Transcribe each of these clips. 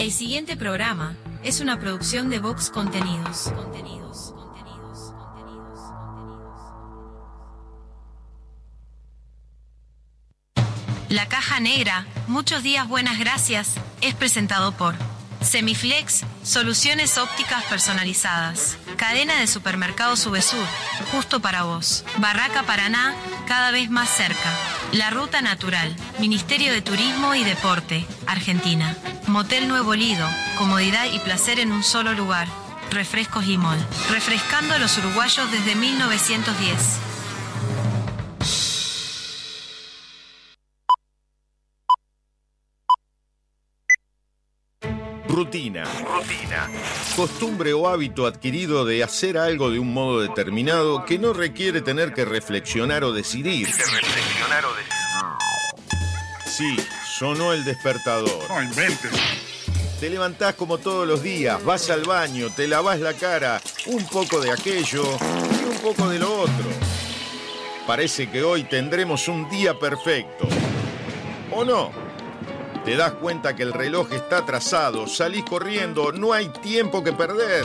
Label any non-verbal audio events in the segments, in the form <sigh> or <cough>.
El siguiente programa es una producción de Vox Contenidos. Contenidos, La Caja Negra, muchos días buenas gracias, es presentado por Semiflex, soluciones ópticas personalizadas. Cadena de supermercados Subesur, justo para vos. Barraca Paraná, cada vez más cerca. La Ruta Natural, Ministerio de Turismo y Deporte, Argentina. Motel Nuevo Lido, comodidad y placer en un solo lugar. Refrescos Limón, refrescando a los uruguayos desde 1910. Rutina. Rutina. Costumbre o hábito adquirido de hacer algo de un modo determinado que no requiere tener que reflexionar o decidir. reflexionar o decidir. Sí, sonó el despertador. No inventes. Te levantás como todos los días, vas al baño, te lavas la cara, un poco de aquello y un poco de lo otro. Parece que hoy tendremos un día perfecto. ¿O no? Te das cuenta que el reloj está atrasado, salís corriendo, no hay tiempo que perder.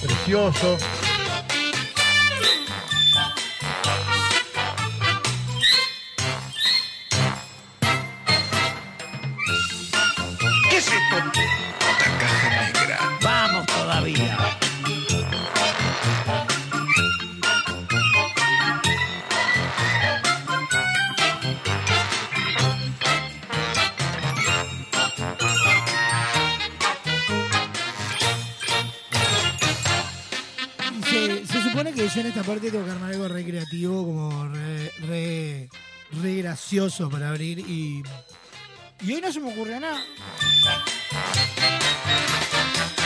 Precioso. Gracioso para abrir y. Y hoy no se me ocurrió nada.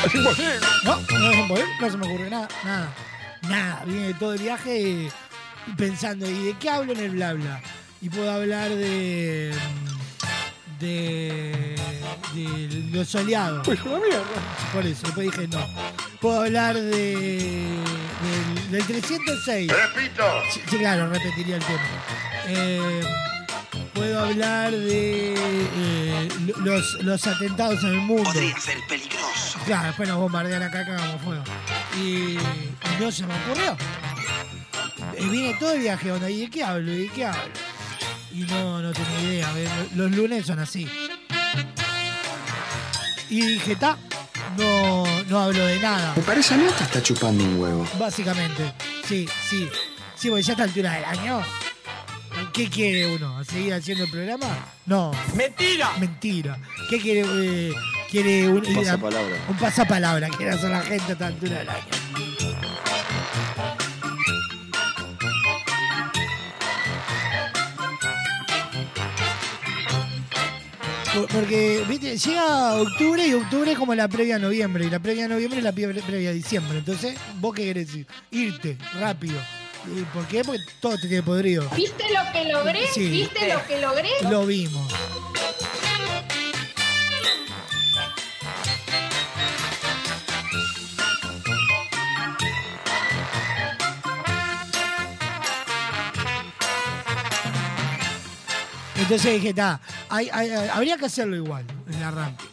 Es imposible. No, no, se me ocurrió- no se me ocurrió nada, nada. Nada. Vine todo el viaje pensando, ¿y de qué hablo en el bla bla? Y puedo hablar de. de. de lo soleado. Pues una mierda. Por eso, después dije no. Puedo hablar de. del, del 306. Repito. Sí, sí, claro, repetiría el tema. Eh, puedo hablar de eh, lo- los, los atentados en el mundo. Podría ser peligroso. Claro, después nos bombardean acá, cagamos fuego. Y, y no se me ocurrió. Eh, vine todo el viaje, onda, ¿y de qué hablo? ¿Y de qué hablo? Y no, no tenía idea. a ver, Los lunes son así. Y dije, ta, no, no hablo de nada. Me parece a mí hasta está chupando un huevo. Básicamente, sí, sí. Sí, porque ya a esta altura del año. ¿Qué quiere uno? ¿Seguir haciendo el programa? No. ¡Mentira! Mentira. ¿Qué quiere? eh, quiere un, Un pasapalabra. Un pasapalabra quiere hacer la gente a esta altura del año. Por- Porque, viste, llega octubre y octubre es como la previa a noviembre. Y la previa a noviembre es la previa previa a diciembre. Entonces, ¿vos qué querés decir? Irte, rápido. ¿Y ¿Por qué? Porque todo te tiene podrido. ¿Viste lo que logré? Sí. ¿Viste lo que logré? Lo vimos. Entonces dije, está, habría que hacerlo igual, el arranque.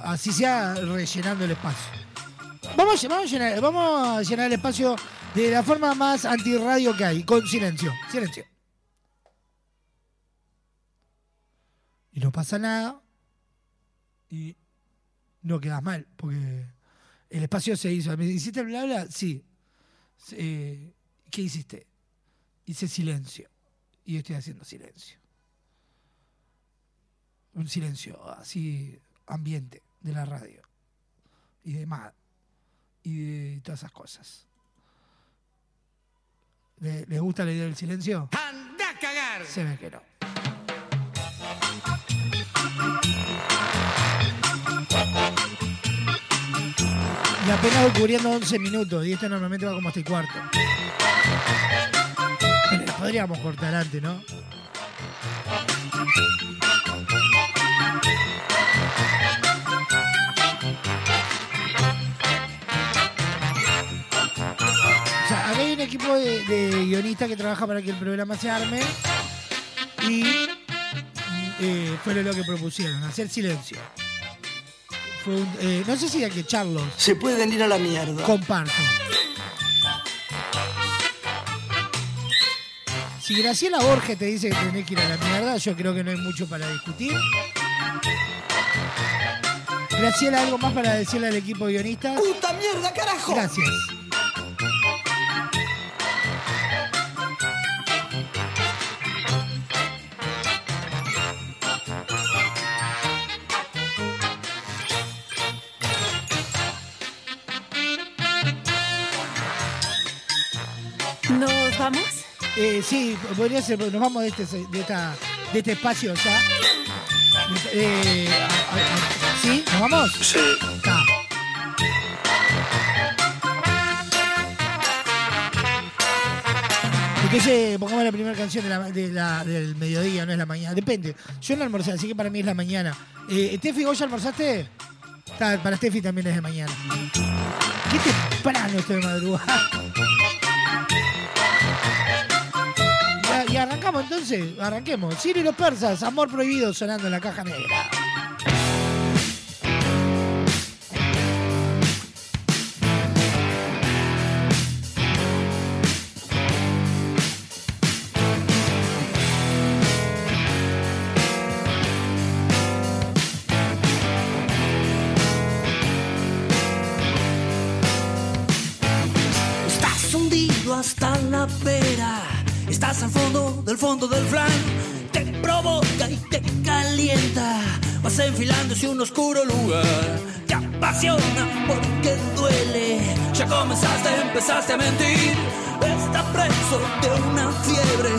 Así sea rellenando el espacio. Vamos, vamos, a llenar, vamos a llenar el espacio de la forma más antirradio que hay, con silencio. Silencio. Y no pasa nada. Y no quedas mal, porque el espacio se hizo. ¿Me hiciste bla bla? Sí. Eh, ¿Qué hiciste? Hice silencio. Y estoy haciendo silencio. Un silencio así, ambiente de la radio. Y demás. Y de todas esas cosas. ¿Le- ¿Les gusta la idea del silencio? ¡Anda a cagar! Se ve que no. Y apenas ocurriendo 11 minutos, y esto normalmente va como hasta el cuarto. Pero podríamos cortar antes, ¿no? Un equipo de, de guionistas que trabaja para que el programa se arme y eh, fue lo que propusieron, hacer silencio. Fue un- eh, no sé si hay que echarlos. Se pueden ir a la mierda. Comparto. Si Graciela Borges te dice que tenés que ir a la mierda, yo creo que no hay mucho para discutir. Graciela, ¿algo más para decirle al equipo de guionistas? ¡Puta mierda, carajo! Gracias. ¿Nos vamos? Eh, sí, podría ser, nos vamos de este, de esta, de este espacio ya. Eh, ¿Sí? ¿Nos vamos? Sí. Está. Entonces, pongamos la primera canción de la- de la- del mediodía, no es la mañana. Depende. Yo no almorcé, así que para mí es la mañana. Eh, Steffi, ¿vos ya almorzaste? Para Steffi también es de mañana. Qué temprano esto de madrugada. Y arrancamos entonces, arranquemos. Ciro y los persas, amor prohibido sonando en la caja negra. Estás al fondo del fondo del flan. Te provoca y te calienta. Vas enfilando hacia un oscuro lugar. Te apasiona porque duele. Ya comenzaste, empezaste a mentir. Está preso de una fiebre.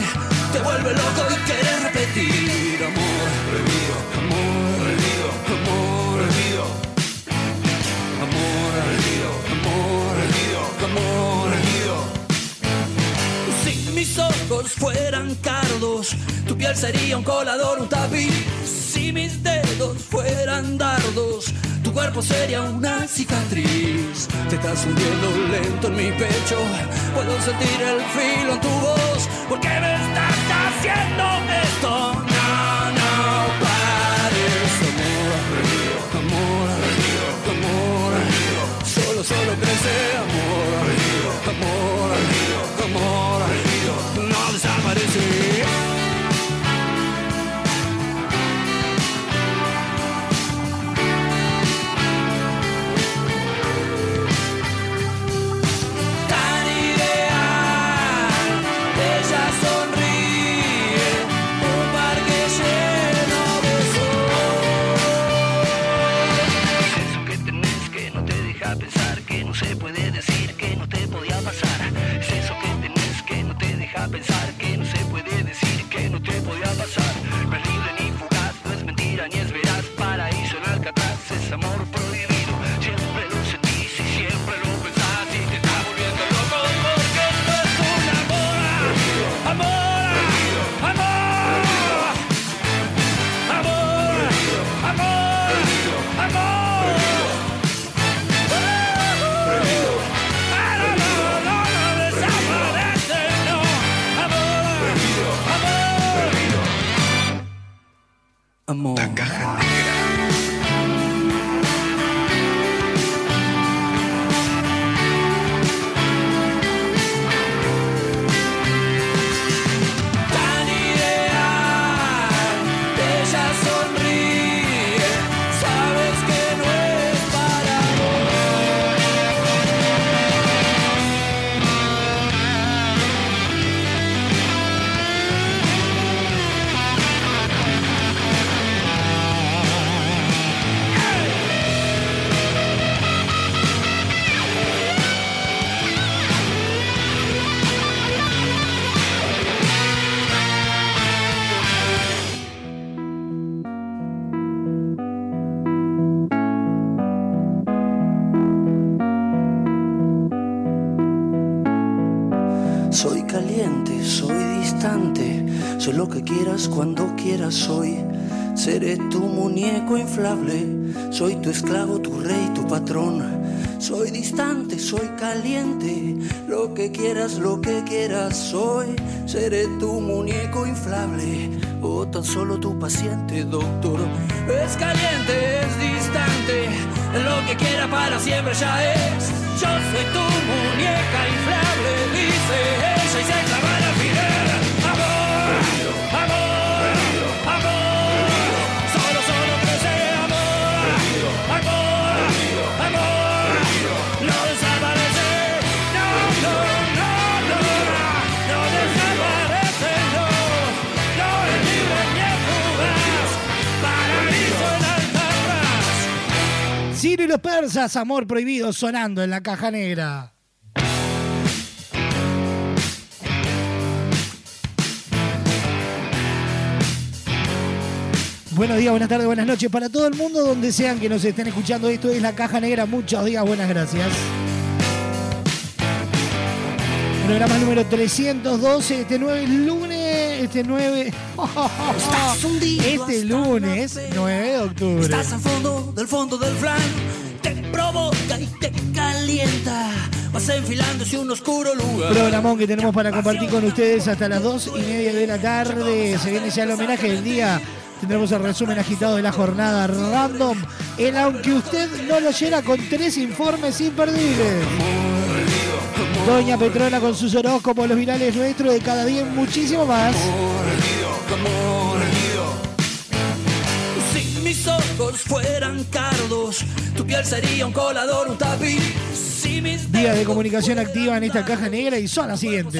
Te vuelve loco y quieres repetir. Amor prohibido, amor prohibido, amor prohibido. Amor prohibido, amor prohibido, amor prohibido. Si mis ojos fueran cardos, tu piel sería un colador, un tapiz. Si mis dedos fueran dardos, tu cuerpo sería una cicatriz. Te estás hundiendo lento en mi pecho, puedo sentir el filo en tu voz. ¿Por qué me estás haciendo esto? No, no pares, amor, amor, amor, solo, solo crece amor, amor, amor, no parece. Amor. Amor. La quieras, soy. Seré tu muñeco inflable, soy tu esclavo, tu rey, tu patrón. Soy distante, soy caliente, lo que quieras, lo que quieras, soy. Seré tu muñeco inflable o tan solo tu paciente, doctor. Es caliente, es distante, lo que quiera para siempre ya es. Yo soy tu muñeca inflable, dice ella y se clava el alfiler. Los persas, amor prohibido, sonando en la caja negra. Buenos días, buenas tardes, buenas noches para todo el mundo, donde sean que nos estén escuchando. Esto es la caja negra. Muchos días, buenas gracias. Programa número 312, este 9 lunes, este 9... Este lunes, 9 de octubre. Estás al fondo del fondo del flan, te provoca y te calienta. Vas enfilando hacia un oscuro lugar. Programón que tenemos para compartir con ustedes hasta las 2 y media de la tarde. Se viene ya el homenaje del día. Tendremos el resumen agitado de la jornada random. El aunque usted no lo llena con tres informes imperdibles. Doña Petrona con sus horóscopos, los virales nuestros de cada día y muchísimo más. Si mis ojos ojos fueran cardos, tu piel sería un colador, un tapiz. Si mis Días de comunicación activa en esta caja negra y son las siguientes.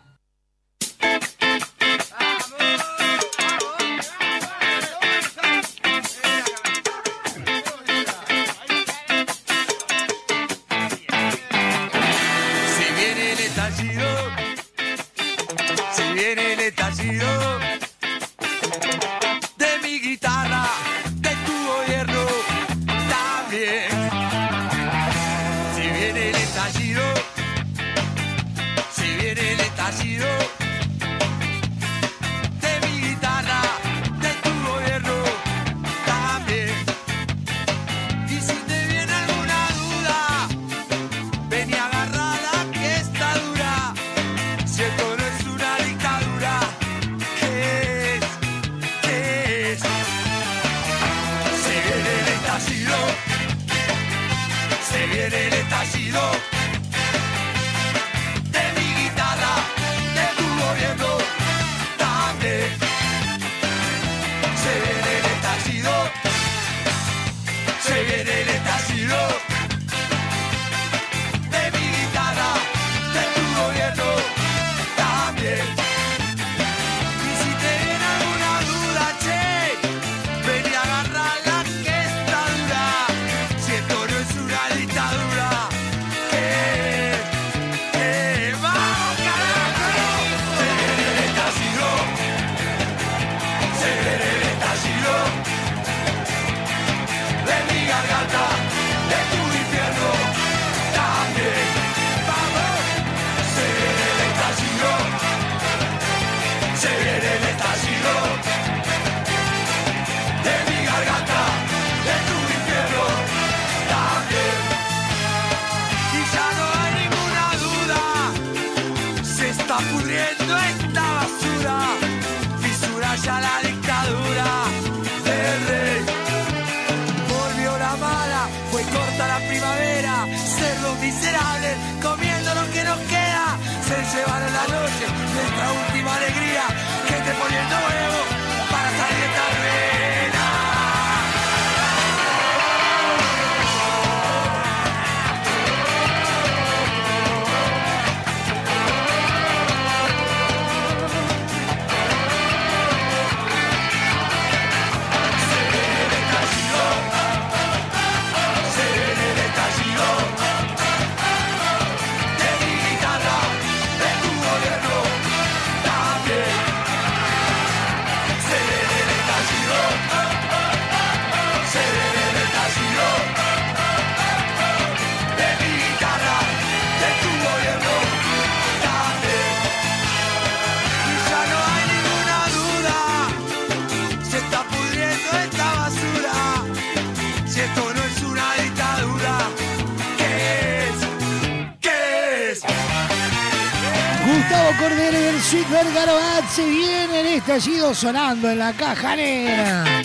Estallido sonando en la caja negra.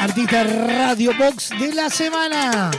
Artista Radio Box de la semana.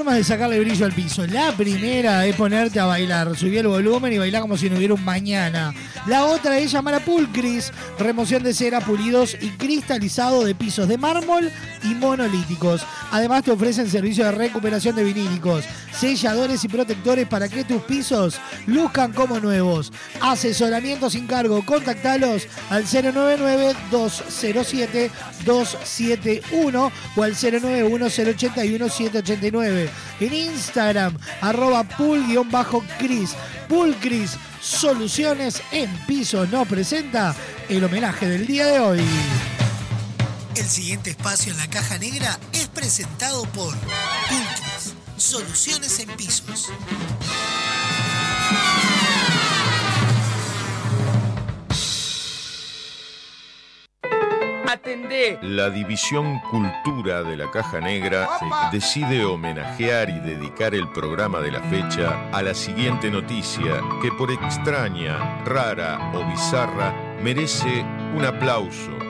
Formas de sacarle brillo al piso. La primera es ponerte a bailar, subir el volumen y bailar como si no hubiera un mañana. La otra es llamar a Pulcris, remoción de cera, pulidos y cristalizado de pisos de mármol y monolíticos. Además te ofrecen servicio de recuperación de vinílicos, selladores y protectores para que tus pisos luzcan como nuevos. Asesoramiento sin cargo, contactalos al 099-207-271 o al 091-081-789. En Instagram, arroba pool-cris. Poolcris Soluciones en Pisos nos presenta el homenaje del día de hoy. El siguiente espacio en la caja negra es presentado por Pulcris, soluciones en pisos. Atendé. La División Cultura de la Caja Negra decide homenajear y dedicar el programa de la fecha a la siguiente noticia que por extraña, rara o bizarra merece un aplauso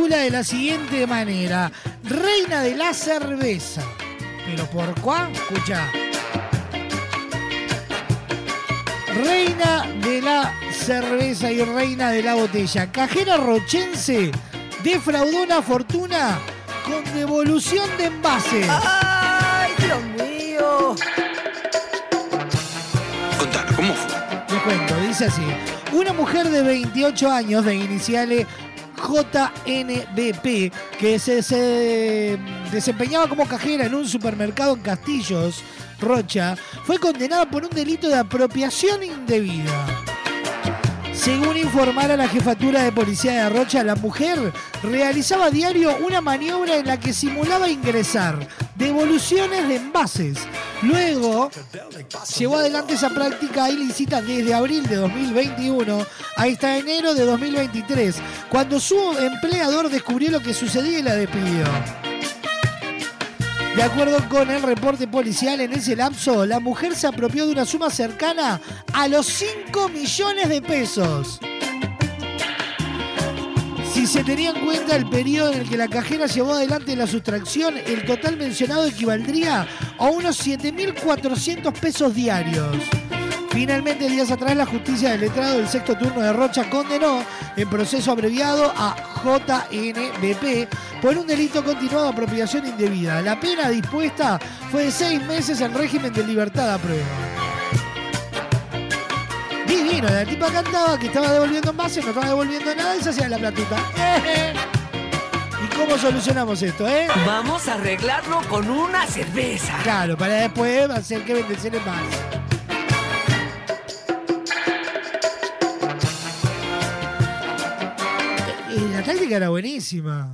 Titula de la siguiente manera: Reina de la cerveza. ¿Pero por cuál? Escucha. Reina de la cerveza y reina de la botella. Cajera rochense defraudó una fortuna con devolución de envases. ¡Ay, Dios mío! Contanos, ¿cómo fue? Les cuento, dice así. Una mujer de 28 años de iniciales JNBP que se, se desempeñaba como cajera en un supermercado en Castillos, Rocha, fue condenada por un delito de apropiación indebida. Según informara la jefatura de policía de Rocha, la mujer realizaba a diario una maniobra en la que simulaba ingresar devoluciones de envases. Luego llevó adelante esa práctica ilícita desde abril de 2021 hasta enero de 2023, cuando su empleador descubrió lo que sucedía y la despidió. De acuerdo con el reporte policial, en ese lapso, la mujer se apropió de una suma cercana a los 5 millones de pesos. Se tenía en cuenta el periodo en el que la cajera llevó adelante la sustracción, el total mencionado equivaldría a unos 7.400 pesos diarios. Finalmente, días atrás, la justicia del letrado del sexto turno de Rocha condenó en proceso abreviado a JNBP por un delito continuado de apropiación indebida. La pena dispuesta fue de seis meses en régimen de libertad a prueba. Divino, la tipa cantaba que estaba devolviendo envases, no estaba devolviendo nada y se hacía la platita. <laughs> ¿Y cómo solucionamos esto, eh? Vamos a arreglarlo con una cerveza. Claro, para después hacer que venderse más. Y la táctica era buenísima,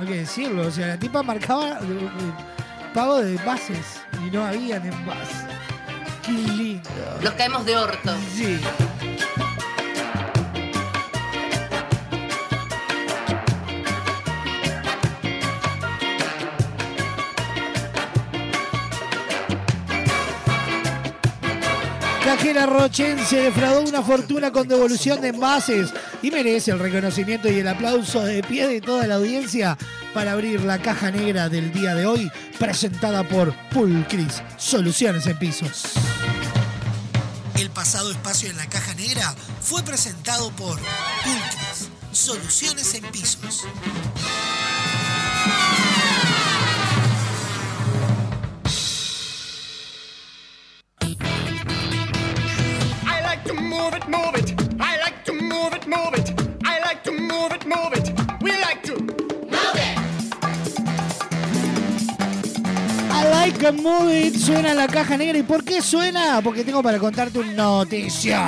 hay que decirlo. O sea, la tipa marcaba eh, eh, pago de bases y no habían envases. Qué lindo. Los caemos de orto. Sí. Cajera Rochense defraudó una fortuna con devolución de envases y merece el reconocimiento y el aplauso de pie de toda la audiencia para abrir la caja negra del día de hoy, presentada por Pulcris, Soluciones en Pisos. El pasado espacio en la caja negra fue presentado por Pulcris, soluciones en pisos. Move it, move it. I like to move it, move it. I like to move it, move it. We like to move it. I like a move it, suena la caja negra. ¿Y por qué suena? Porque tengo para contarte una noticia.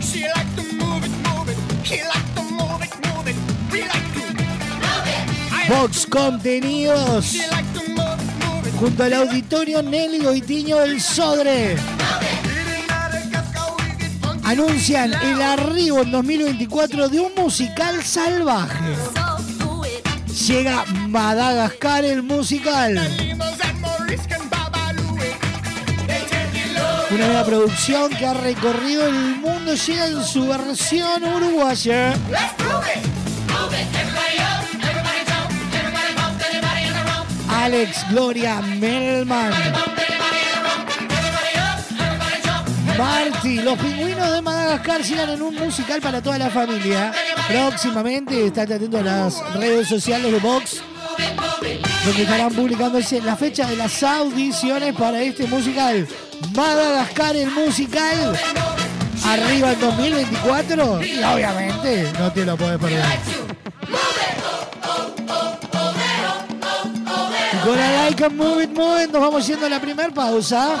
She like to move it, move it. He like to move it, move it. We like to move it. I Vox Contenidos. She like to move it, move it. Junto al auditorio Nelly Goitiño del Sodre. Anuncian el arribo en 2024 de un musical salvaje. Llega Madagascar el musical. Una nueva producción que ha recorrido el mundo llega en su versión uruguaya. Let's move it. Marty, los pingüinos de Madagascar llegan en un musical para toda la familia. Próximamente, estate atento a las redes sociales de Vox, donde estarán publicándose la fecha de las audiciones para este musical. Madagascar, el musical, arriba en 2024 y obviamente no te lo puedes perder. Con la like and move it, move nos vamos yendo a la primera pausa.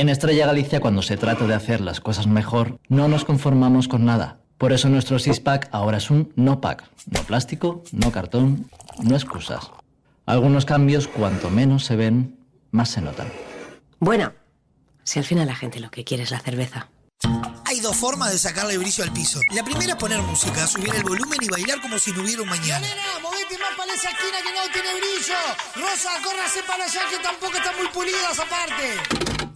En Estrella Galicia, cuando se trata de hacer las cosas mejor, no nos conformamos con nada. Por eso nuestro six-pack ahora es un no-pack. No plástico, no cartón, no excusas. Algunos cambios, cuanto menos se ven, más se notan. Bueno, si al final la gente lo que quiere es la cerveza. Hay dos formas de sacarle brillo al piso. La primera es poner música, subir el volumen y bailar como si no hubiera un mañana. Nena, movete más para esa esquina que no tiene brillo. Rosa, córrase para allá que tampoco está muy pulida esa parte.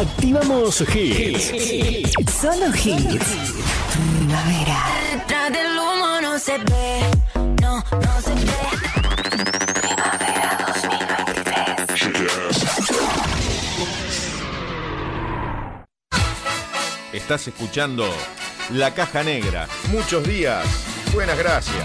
Activamos hits. Solo hits. Primavera. Detrás del humo no se ve, no, no se ve. Primavera 2023. Estás escuchando La Caja Negra. Muchos días. Buenas gracias.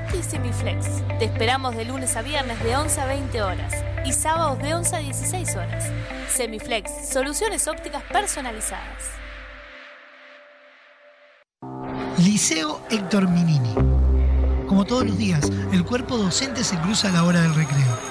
OptiSemiflex. Te esperamos de lunes a viernes de 11 a 20 horas y sábados de 11 a 16 horas. Semiflex, soluciones ópticas personalizadas. Liceo Héctor Minini. Como todos los días, el cuerpo docente se cruza a la hora del recreo.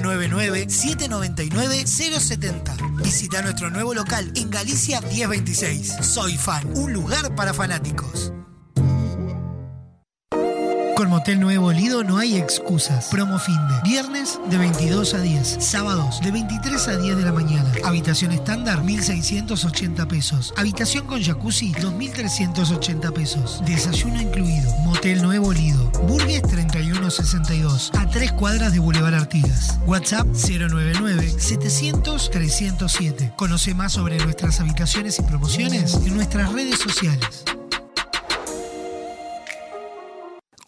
099-799-070. Visita nuestro nuevo local en Galicia 1026. Soy Fan, un lugar para fanáticos. Con Motel Nuevo Lido no hay excusas. Promo fin de viernes de 22 a 10, sábados de 23 a 10 de la mañana. Habitación estándar 1680 pesos. Habitación con jacuzzi 2380 pesos. Desayuno incluido. Motel Nuevo Lido. Burgues 3162 a 3 cuadras de Boulevard Artigas. WhatsApp 099 700 307. Conoce más sobre nuestras habitaciones y promociones en nuestras redes sociales.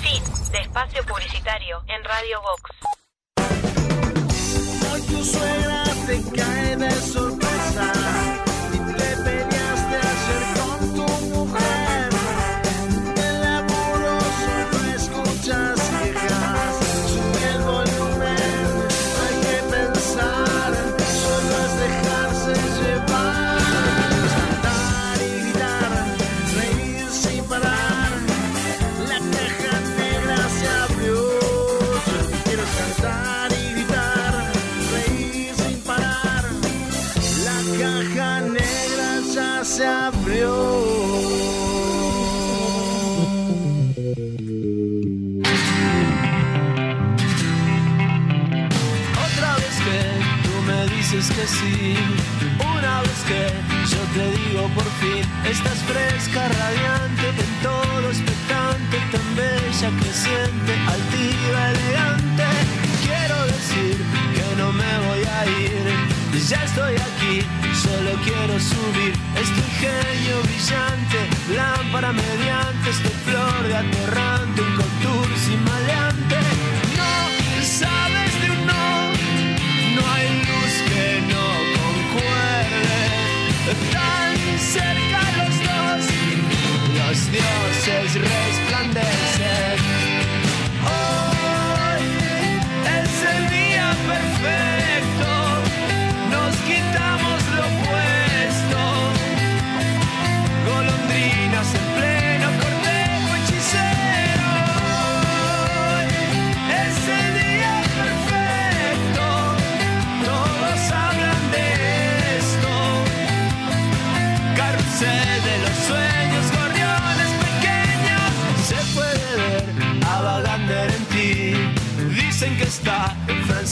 Fin de espacio publicitario en Radio Vox. Hoy tu suegra te cae de sorpresa sí, una vez que yo te digo por fin, estás fresca, radiante, en todo expectante, tan bella, creciente, altiva, elegante. Quiero decir que no me voy a ir, ya estoy aquí, solo quiero subir. Este genio brillante, lámpara mediante, este flor de atorrante, un contursi maleante.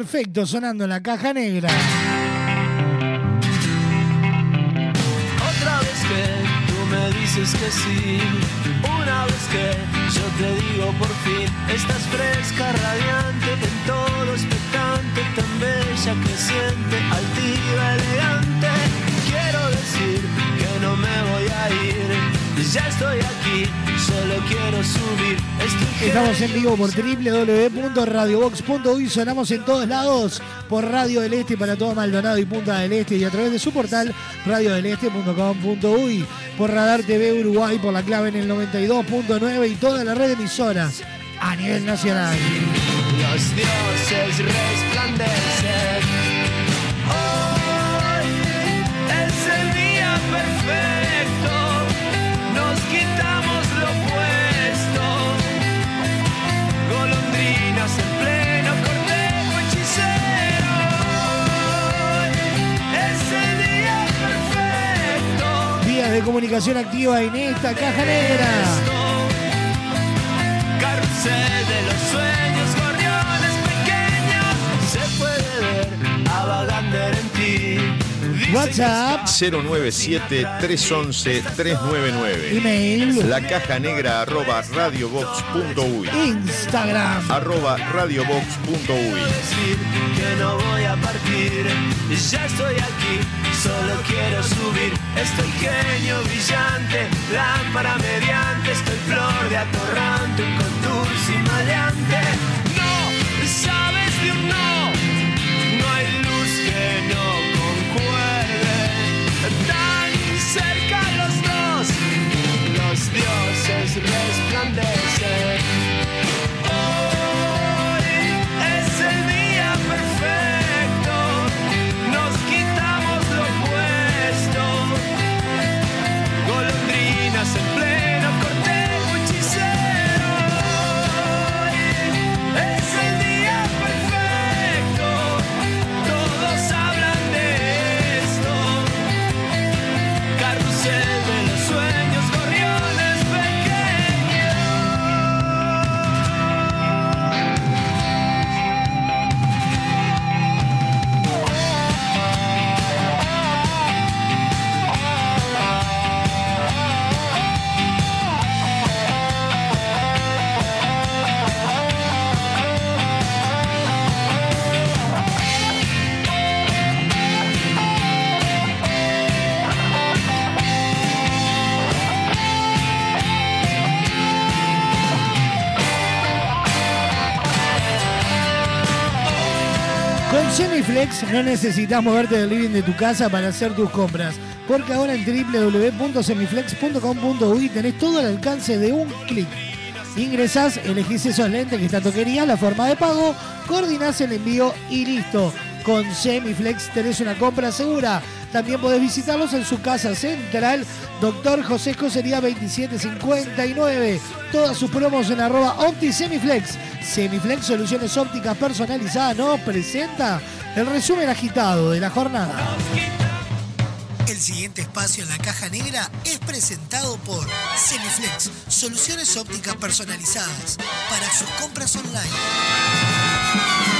Perfecto sonando en la caja negra. Otra vez que tú me dices que sí, una vez que yo te digo por fin, estás fresca, radiante, en todo expectante, tan bella, creciente, altiva, elegante. Quiero decir que no me voy a ir, ya estoy aquí, solo quiero subir. Estamos en vivo por www.radiobox.uy, sonamos en todos lados por Radio del Este para todo Maldonado y Punta del Este y a través de su portal radiodeleste.com.uy, por Radar TV Uruguay, por la clave en el 92.9 y toda la red de emisoras a nivel nacional. Los dioses de comunicación activa en esta caja negra. Carrusel de los sueños, gorriones pequeños. Se puede ver a Vagander en ti. WhatsApp 097-311-399. Email. La caja negra arroba radiobox.uy. Instagram. Arroba radiobox.uy. decir que no voy a partir. Ya estoy aquí, solo quiero subir. Estoy genio brillante, lámpara mediante. Estoy flor de atorrante, un dulce y maleante. Semiflex no necesitas moverte del living de tu casa para hacer tus compras, porque ahora en www.semiflex.com.uy tenés todo al alcance de un clic. Ingresás, elegís esos lentes que tanto querías, la forma de pago, coordinás el envío y listo. Con Semiflex tenés una compra segura. También podés visitarlos en su casa central, Doctor José Escocería 2759. Todas sus promos en arroba OptiSemiflex. Semiflex Soluciones Ópticas Personalizadas nos presenta el resumen agitado de la jornada. El siguiente espacio en la caja negra es presentado por Semiflex, soluciones ópticas personalizadas para sus compras online.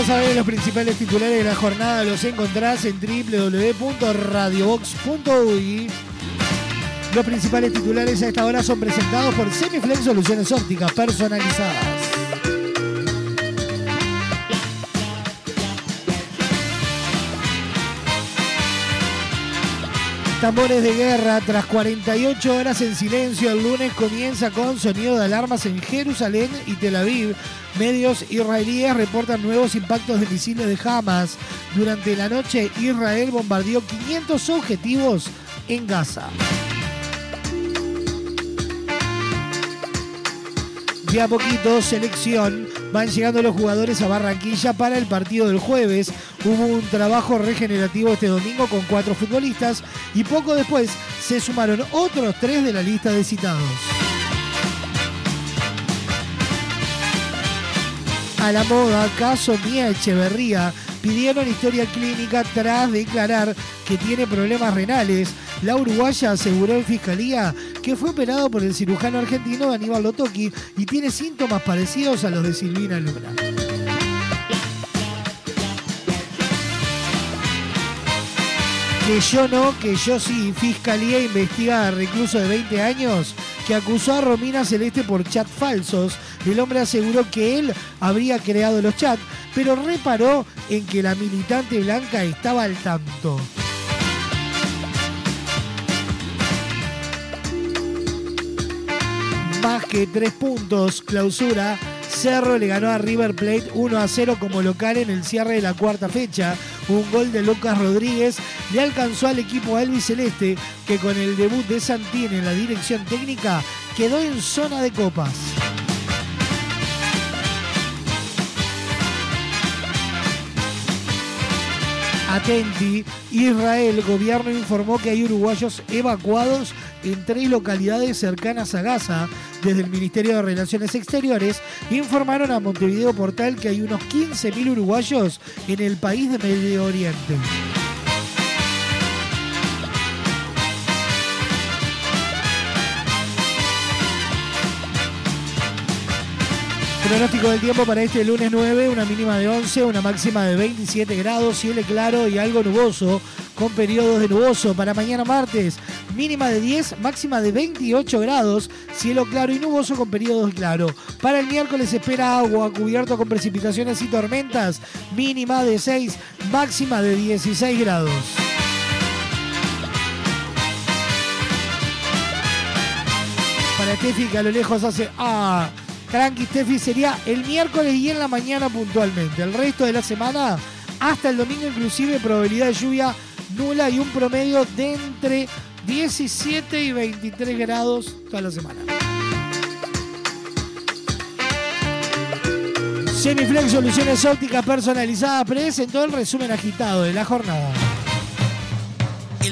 Ya sabés, los principales titulares de la jornada los encontrás en www.radiobox.uy. Los principales titulares a esta hora son presentados por Semiflex Soluciones Ópticas Personalizadas. Tambores de guerra, tras 48 horas en silencio, el lunes comienza con sonido de alarmas en Jerusalén y Tel Aviv. Medios israelíes reportan nuevos impactos de misiles de Hamas. Durante la noche, Israel bombardeó 500 objetivos en Gaza. De a poquito, selección. Van llegando los jugadores a Barranquilla para el partido del jueves. Hubo un trabajo regenerativo este domingo con cuatro futbolistas y poco después se sumaron otros tres de la lista de citados. A la moda, caso Mía Echeverría, pidieron historia clínica tras declarar que tiene problemas renales. La uruguaya aseguró en fiscalía que fue operado por el cirujano argentino Aníbal Lotoki y tiene síntomas parecidos a los de Silvina Luna. Que yo no, que yo sí. Fiscalía investiga a recluso de 20 años que acusó a Romina Celeste por chat falsos. El hombre aseguró que él habría creado los chats, pero reparó en que la militante blanca estaba al tanto. Más que tres puntos, clausura. Cerro le ganó a River Plate 1 a 0 como local en el cierre de la cuarta fecha. Un gol de Lucas Rodríguez le alcanzó al equipo Elvis Celeste, que con el debut de Santín en la dirección técnica quedó en zona de copas. Atenti, Israel, gobierno informó que hay uruguayos evacuados en tres localidades cercanas a Gaza. Desde el Ministerio de Relaciones Exteriores informaron a Montevideo Portal que hay unos 15.000 uruguayos en el país de Medio Oriente. Pronóstico del tiempo para este lunes 9, una mínima de 11, una máxima de 27 grados, cielo claro y algo nuboso, con periodos de nuboso. Para mañana martes, mínima de 10, máxima de 28 grados, cielo claro y nuboso con periodos claro. Para el miércoles espera agua cubierto con precipitaciones y tormentas, mínima de 6, máxima de 16 grados. Para Steffi que a lo lejos hace ah, Cranky Steffi sería el miércoles y en la mañana puntualmente. El resto de la semana, hasta el domingo inclusive, probabilidad de lluvia nula y un promedio de entre 17 y 23 grados toda la semana. Semiflex Soluciones Ópticas Personalizadas presentó el resumen agitado de la jornada.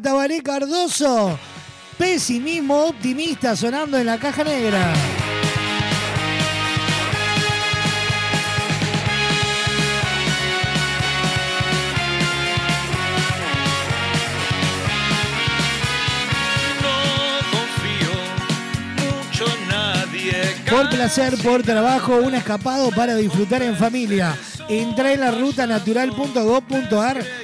Tabaré Cardoso. Pesimismo optimista sonando en la caja negra. Por placer, por trabajo, un escapado para disfrutar en familia. Entra en la rutanatural.gov.ar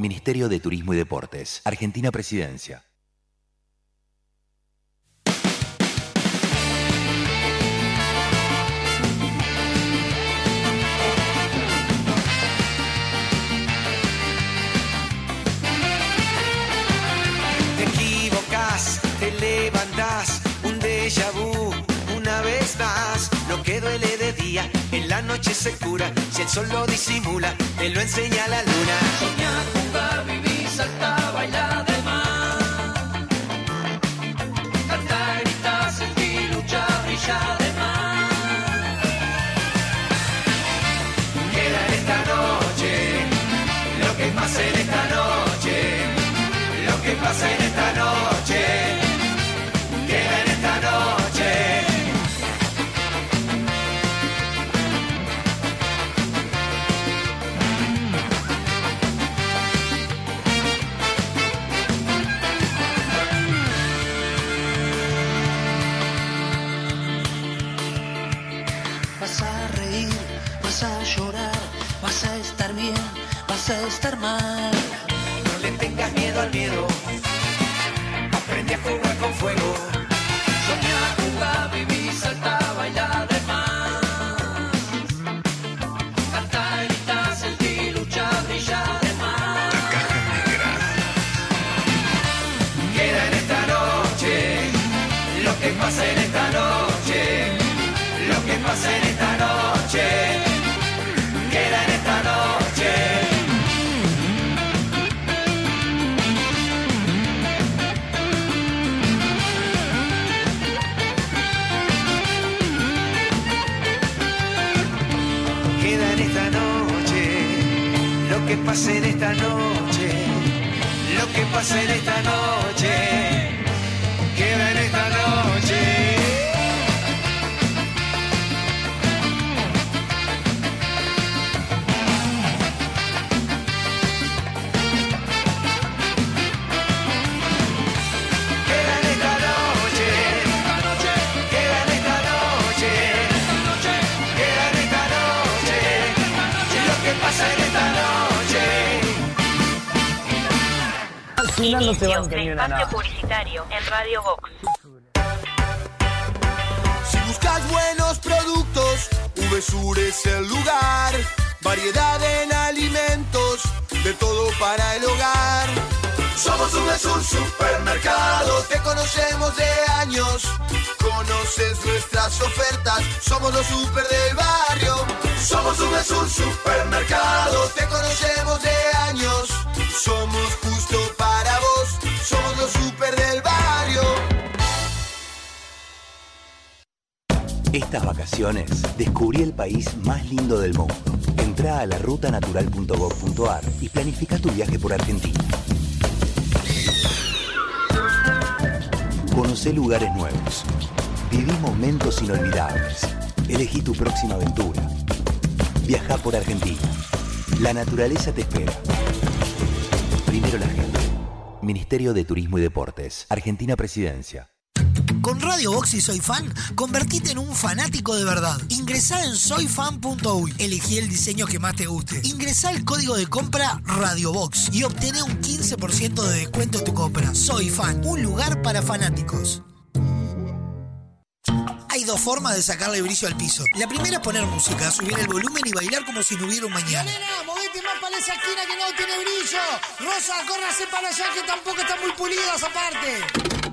Ministerio de Turismo y Deportes. Argentina Presidencia. Te equivocas, te levantás, un déjà vu, una vez más. Lo que duele de día, la noche se cura. Si el sol lo disimula, te lo enseña la luna. Soñar, jugar, vivir, saltar, bailar de más. Cantar, gritar, sentir, luchar, brillar No le tengas miedo al miedo. Aprende a jugar con fuego. Esta noche, lo que pase en esta noche, queda en esta noche. Final no te van de ni una nada. publicitario en Radio Vox. Si buscas buenos productos, VSUR es el lugar. Variedad en alimentos, de todo para el hogar. Somos VSUR Supermercado, te conocemos de años. Conoces nuestras ofertas, somos los super del barrio. Somos VSUR Supermercado, te conocemos de años. Somos justo para vos, somos los del barrio. Estas vacaciones descubrí el país más lindo del mundo. Entrá a la rutanatural.gov.ar y planifica tu viaje por Argentina. Conocé lugares nuevos. Viví momentos inolvidables. Elegí tu próxima aventura. Viaja por Argentina. La naturaleza te espera. Primero la gente. Ministerio de Turismo y Deportes. Argentina Presidencia. Con Radio Box y Soy Fan, convertite en un fanático de verdad. Ingresá en soyfan.uy. Elegí el diseño que más te guste. Ingresá el código de compra Radio Box y obtené un 15% de descuento en tu compra. Soy Fan, un lugar para fanáticos. Dos formas de sacarle brillo al piso. La primera es poner música, subir el volumen y bailar como si no hubiera un mañana. Nena, movete más para esa esquina que no tiene brillo. Rosa, córrase para allá que tampoco está muy pulida esa parte.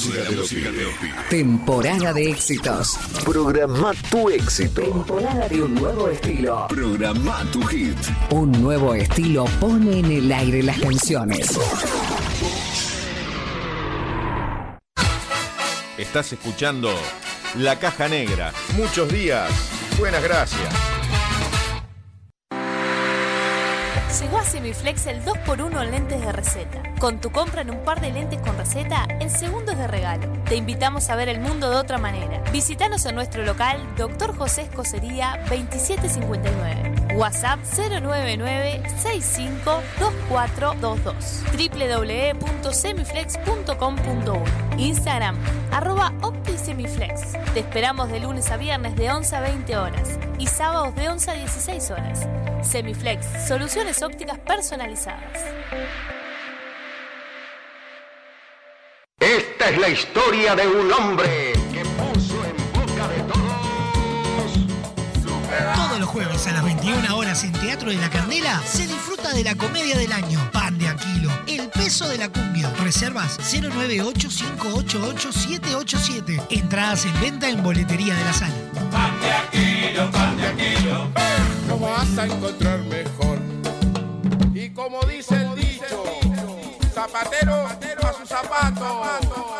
Música te lo pide. Temporada de éxitos. Programa tu éxito. Temporada de un nuevo estilo. Programa tu hit. Un nuevo estilo pone en el aire las canciones. Estás escuchando La Caja Negra. Muchos días. Buenas gracias. Llegó a Semiflex el 2x1 en lentes de receta. Con tu compra en un par de lentes con receta, en segundos de regalo. Te invitamos a ver el mundo de otra manera. Visítanos en nuestro local, Dr. José Escocería 2759. WhatsApp 099-652422. www.semiflex.com.1 Instagram, arroba OptiSemiflex. Te esperamos de lunes a viernes de 11 a 20 horas y sábados de 11 a 16 horas. Semiflex, soluciones ópticas personalizadas. Esta es la historia de un hombre que puso en boca de todos. Todos los jueves a las 21 horas en Teatro de la Candela se disfruta de la comedia del año. Pan de Aquilo, el peso de la cumbia. Reservas 098588787. Entradas en venta en boletería de la sala. No vas a encontrar mejor. Y como dice el dicho, zapatero a su zapatos.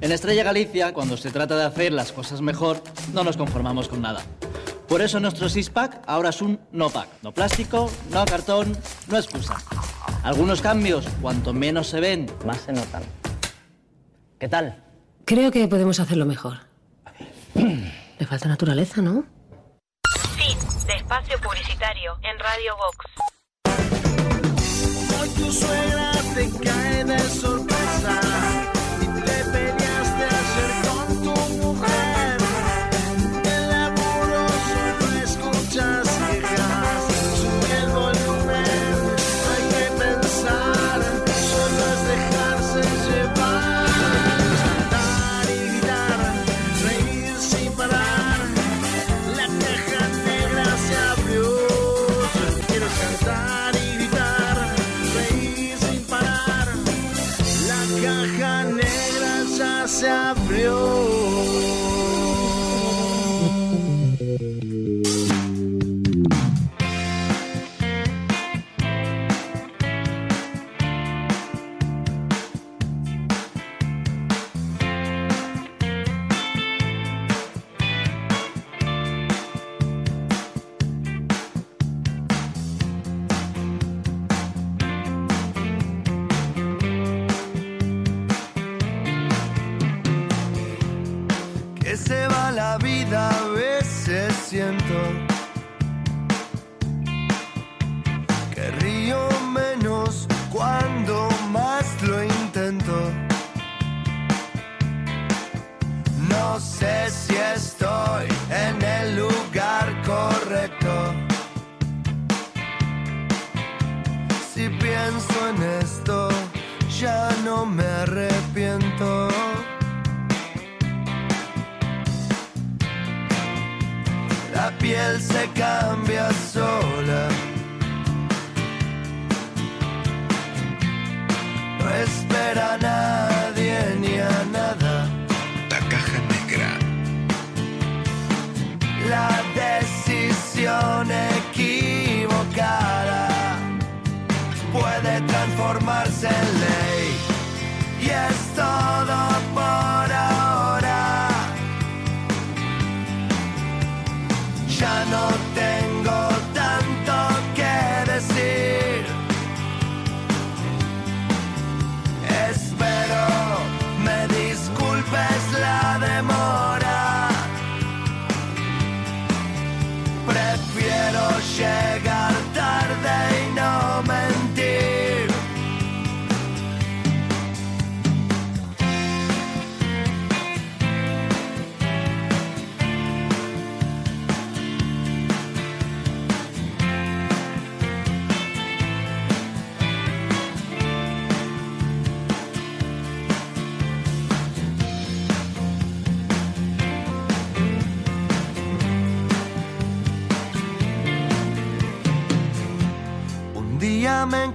En Estrella Galicia, cuando se trata de hacer las cosas mejor, no nos conformamos con nada. Por eso nuestro six-pack ahora es un no-pack. No plástico, no cartón, no excusa. Algunos cambios, cuanto menos se ven, más se notan. ¿Qué tal? Creo que podemos hacerlo mejor. <clears throat> Le falta naturaleza, ¿no? Fin de espacio publicitario en Radio Vox. Hoy tu suegra te cae de sorpresa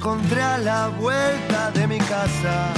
encontré a la vuelta de mi casa.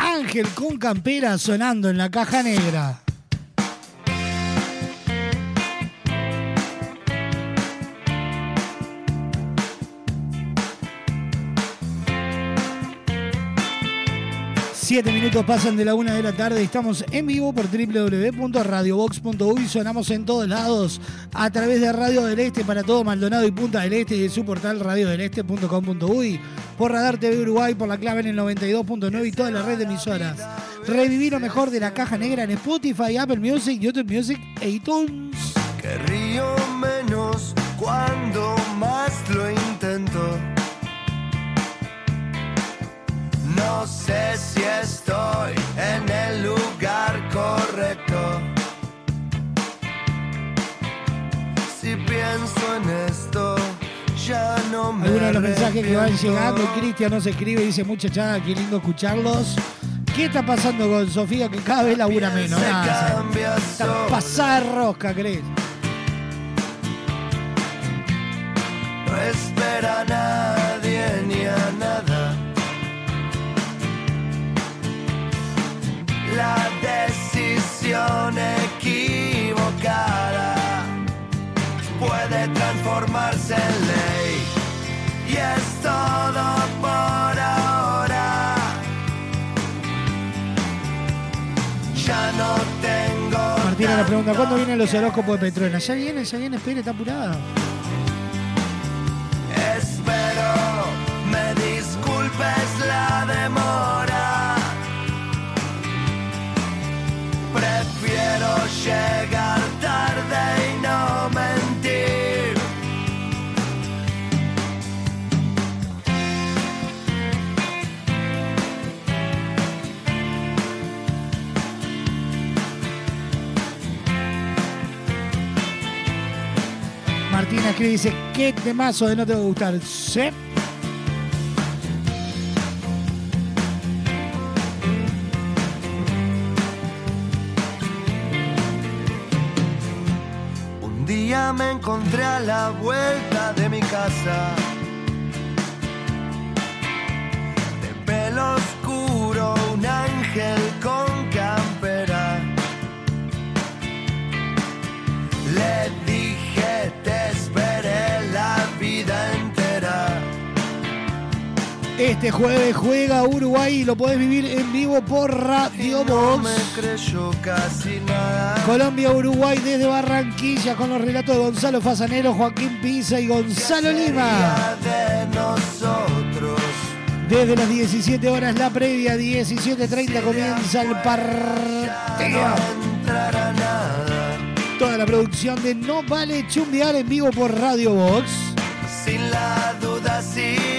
Ángel con campera sonando en la caja negra. Siete minutos pasan de la una de la tarde. Estamos en vivo por www.radiobox.uy. Sonamos en todos lados a través de Radio del Este para todo Maldonado y Punta del Este y de su portal radiodeleste.com.uy. Por Radar TV Uruguay, por la clave en el 92.9 y toda la red de emisoras. Revivir lo mejor de la caja negra en Spotify, Apple Music, YouTube Music e iTunes. Que río menos cuando más No sé si estoy en el lugar correcto. Si pienso en esto, ya no me. Algunos de los mensajes que van llegando, Cristian nos escribe, dice muchachada, qué lindo escucharlos. ¿Qué está pasando con Sofía que cada vez labura menos? Se Nada, cambia está pasada de rosca, ¿crees? No espera a nadie ni a nada. La decisión equivocada puede transformarse en ley. Y es todo por ahora. Ya no tengo. Martina le pregunta, ¿cuándo vienen los horóscopos de Petrona? Ya viene, ya viene, espere, está apurada. Espero me disculpes la demora. Llegar tarde y no mentir. Martina escribe dice, ¿qué temazo de no te va a gustar? Sí. Día me encontré a la vuelta de mi casa. De pelo oscuro, un ángel con Este jueves juega Uruguay y lo podés vivir en vivo por Radio No Box. me creyó casi nada. Colombia-Uruguay desde Barranquilla con los relatos de Gonzalo Fasanero, Joaquín Pisa y Gonzalo Lima. de nosotros. Desde las 17 horas la previa, 17.30 comienza el partido. nada. Toda la producción de No Vale Chumbear en vivo por Radio Box. Sin la duda, sin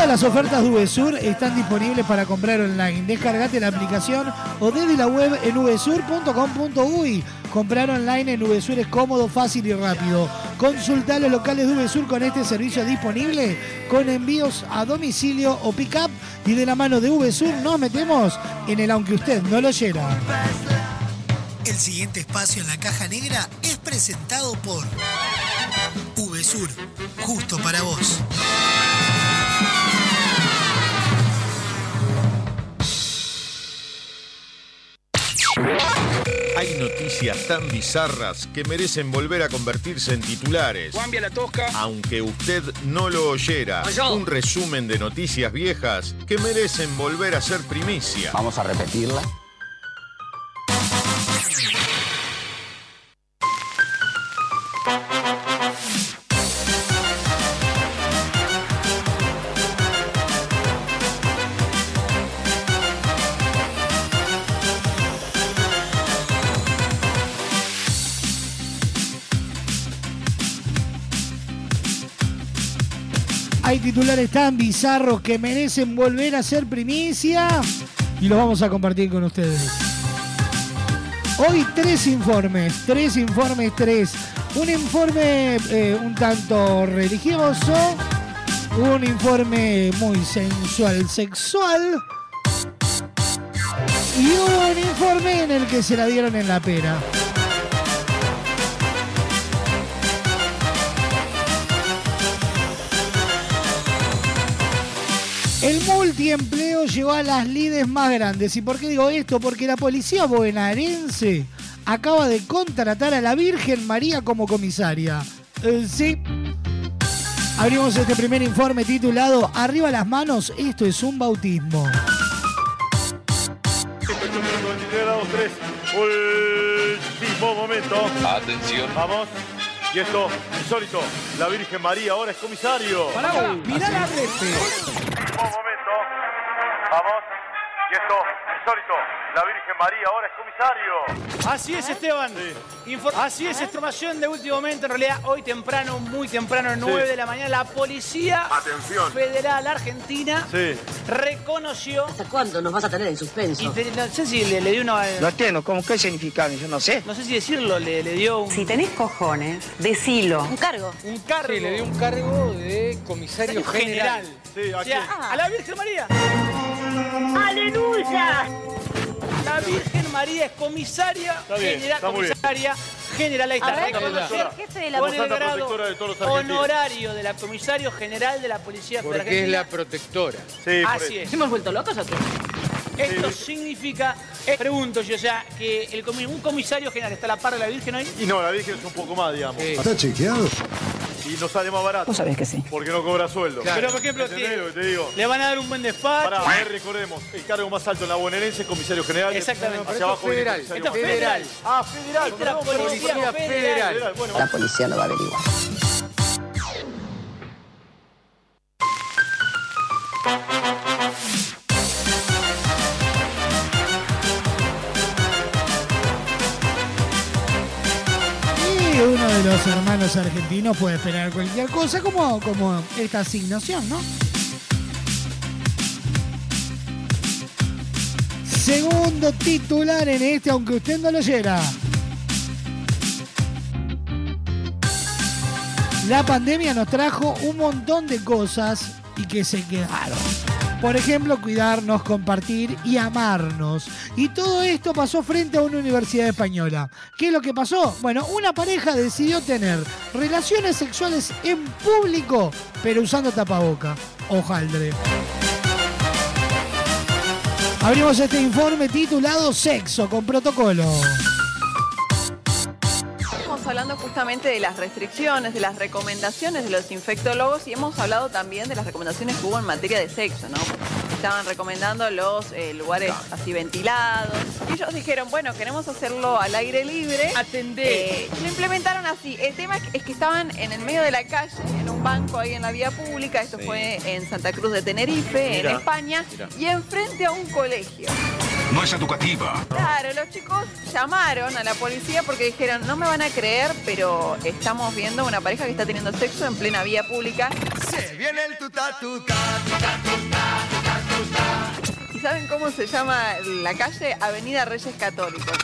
Todas las ofertas de VSUR están disponibles para comprar online. Descargate la aplicación o desde la web en vsur.com.uy. Comprar online en VSUR es cómodo, fácil y rápido. Consulta los locales de VSUR con este servicio disponible con envíos a domicilio o pick-up y de la mano de VSUR nos metemos en el aunque usted no lo oyera. El siguiente espacio en la caja negra es presentado por VSUR, justo para vos. Hay noticias tan bizarras que merecen volver a convertirse en titulares. Cambia la tosca. Aunque usted no lo oyera, un resumen de noticias viejas que merecen volver a ser primicia. Vamos a repetirla. Titulares tan bizarros que merecen volver a ser primicia y los vamos a compartir con ustedes. Hoy tres informes, tres informes, tres. Un informe eh, un tanto religioso, un informe muy sensual, sexual y un informe en el que se la dieron en la pera. El multiempleo llegó a las lides más grandes. ¿Y por qué digo esto? Porque la policía bonaerense acaba de contratar a la Virgen María como comisaria. Eh, sí. Abrimos este primer informe titulado Arriba las manos, esto es un bautismo. 23 grados 3. Último momento. Atención. Vamos. Y esto, insólito. La Virgen María ahora es comisario. Pará, pará, mirá la Último momento. Vamos. Y esto, insólito. La Virgen María ahora es comisario. Así es, Esteban. Infor- Así es, información de último momento. En realidad, hoy temprano, muy temprano, 9 de la mañana, la Policía Atención. Federal Argentina Sí. reconoció. ¿Hasta cuándo nos vas a tener en suspenso? Y te- no sé si le, le dio una. No entiendo, ¿cómo qué significado? Yo no sé. No sé si decirlo, le, le dio un. Si tenés cojones, decilo. Un cargo. Un cargo. Sí, le dio un cargo de comisario general. Sí, O sea, a la Virgen María. ¡Aleluya! La Virgen María es comisaria bien, general, comisaria general, ahí está, reconocer jefe de la con el grado protectora de todos los honorario de la comisario general de la Policía Porque es la protectora. Sí, por Así eso. es. ¿Hemos vuelto locos o qué? Esto significa, eh, pregunto yo, o sea, que el comi- un comisario general está a la par de la Virgen hoy. Y no, la Virgen es un poco más, digamos. ¿Está chequeado? Y nos sale más barato. Vos sabés que sí. Porque no cobra sueldo. Pero, por ejemplo, ¿Entendés que- lo que te digo? Le van a dar un buen despacho. Pará, a ver, recordemos, el cargo más alto en la bonaerense es comisario general. Exactamente. Hacia Esto abajo es viene federal, comisario esto es federal. Ah, federal. Esta es la perdón, Policía Federal. Federal. Bueno, La policía lo va a averiguar. Los hermanos argentinos puede esperar cualquier cosa como, como esta asignación, ¿no? Segundo titular en este, aunque usted no lo oyera. La pandemia nos trajo un montón de cosas y que se quedaron. Por ejemplo, cuidarnos, compartir y amarnos. Y todo esto pasó frente a una universidad española. ¿Qué es lo que pasó? Bueno, una pareja decidió tener relaciones sexuales en público, pero usando tapaboca. Ojaldre. Abrimos este informe titulado Sexo con protocolo. Hablando justamente de las restricciones, de las recomendaciones de los infectólogos y hemos hablado también de las recomendaciones que hubo en materia de sexo, ¿no? Estaban recomendando los eh, lugares así ventilados. Y ellos dijeron, bueno, queremos hacerlo al aire libre. Atendé. Eh, lo implementaron así. El tema es que- es que estaban en el medio de la calle, en un banco ahí en la vía pública. Esto Sí. fue en Santa Cruz de Tenerife, Mira, en España. mira. Y enfrente a un colegio. No es educativa. Claro, los chicos llamaron a la policía porque dijeron, no me van a creer, pero estamos viendo una pareja que está teniendo sexo en plena vía pública. Se viene el tuta tuta, tuta tuta, tuta tuta. ¿Y saben cómo se llama la calle? Avenida Reyes Católicos.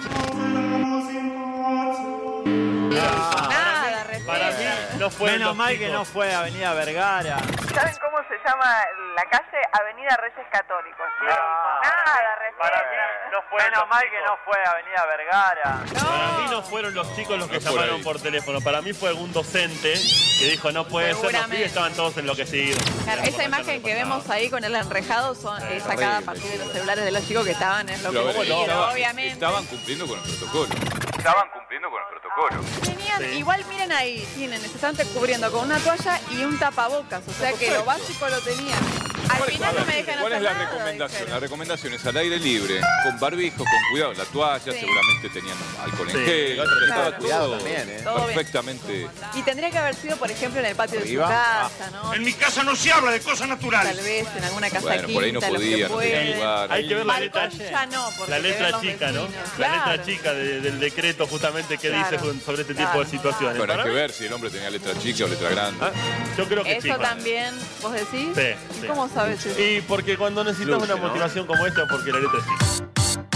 Nada, Para mí. No fueron Menos mal que no fue Avenida Vergara. ¿Saben cómo se llama la calle? Avenida Reyes Católicos. chicos. Nada, Para mí no fueron Menos mal que no fue Avenida Vergara. Para mí no fueron los chicos los que No fue llamaron por teléfono. Para mí fue algún docente que dijo no puede ser, los pibes estaban todos enloquecidos. Claro, esa imagen que vemos ahí con el enrejado son, es sacada a partir de los celulares de los chicos que estaban en lo que Pero, ver, estaba- obviamente. Estaban cumpliendo con el protocolo. Estaban cumpliendo con el protocolo. Tenían, igual miren ahí, tienen, se están cubriendo con una toalla y un tapabocas, o sea que lo básico lo tenían. Al ¿Cuál, final no me dejan ¿cuál es la nada, recomendación? dijeron. La recomendación es al aire libre, con barbijo, con cuidado. La toalla, Sí. seguramente tenían alcohol en Sí, gel. Claro. cuidado también, ¿eh? Todo bien. Perfectamente. Y tendría que haber sido, por ejemplo, en el patio de su Arriba. casa, ¿no? En mi casa no se habla de cosas naturales. Tal vez en alguna casa Bueno, por ahí no podían, no. Hay que ver la letra, ya no, la letra chica, ¿no? La letra chica de- del decreto justamente que Claro. dice sobre este tipo Claro. de situaciones. Bueno, hay Para que mí- ver si el hombre tenía letra chica o letra grande. Yo creo que Eso chica. también, ¿vos decís? Sí, ¿Y sí. ¿Cómo sabes eso? Y porque cuando necesitas Fluye, una ¿no? motivación como esta, porque la letra es chica.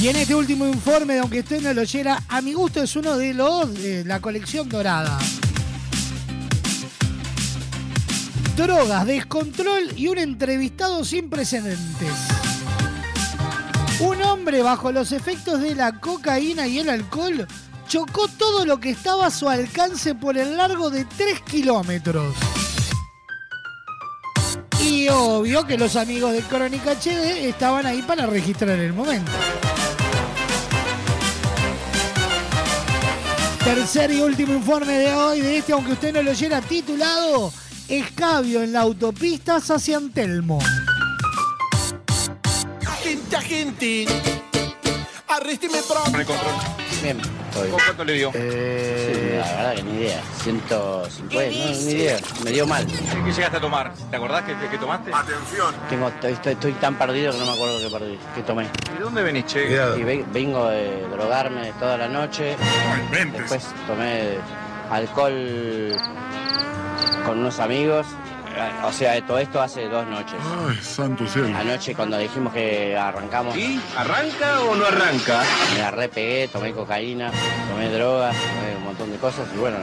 Y en este último informe, aunque usted no lo oyera, a mi gusto es uno de los de la colección dorada. Drogas, descontrol y un entrevistado sin precedentes. Un hombre bajo los efectos de la cocaína y el alcohol chocó todo lo que estaba a su alcance por el largo de 3 kilómetros. Y obvio que los amigos de Crónica HD estaban ahí para registrar el momento. Tercer y último informe de hoy de este, aunque usted no lo oyera titulado Escabio en la autopista hacia Antelmo. Agente, agente. Arrésteme pronto. Bien. ¿Cuánto le dio? Eh, la verdad que ni idea. 150, no, ni idea. Me dio mal. ¿Qué llegaste a tomar? ¿Te acordás que, que tomaste? Atención. Tengo, estoy, estoy- estoy tan perdido que no me acuerdo qué perdí, qué tomé. ¿Y de dónde venís, che? Y ve- vengo de drogarme toda la noche. Después tomé alcohol con unos amigos. O sea, de todo esto hace dos noches. Ay, santo cielo. Anoche cuando dijimos que arrancamos. ¿Y? ¿Arranca o no arranca? Me la repegué, tomé cocaína, tomé drogas, tomé un montón de cosas y bueno,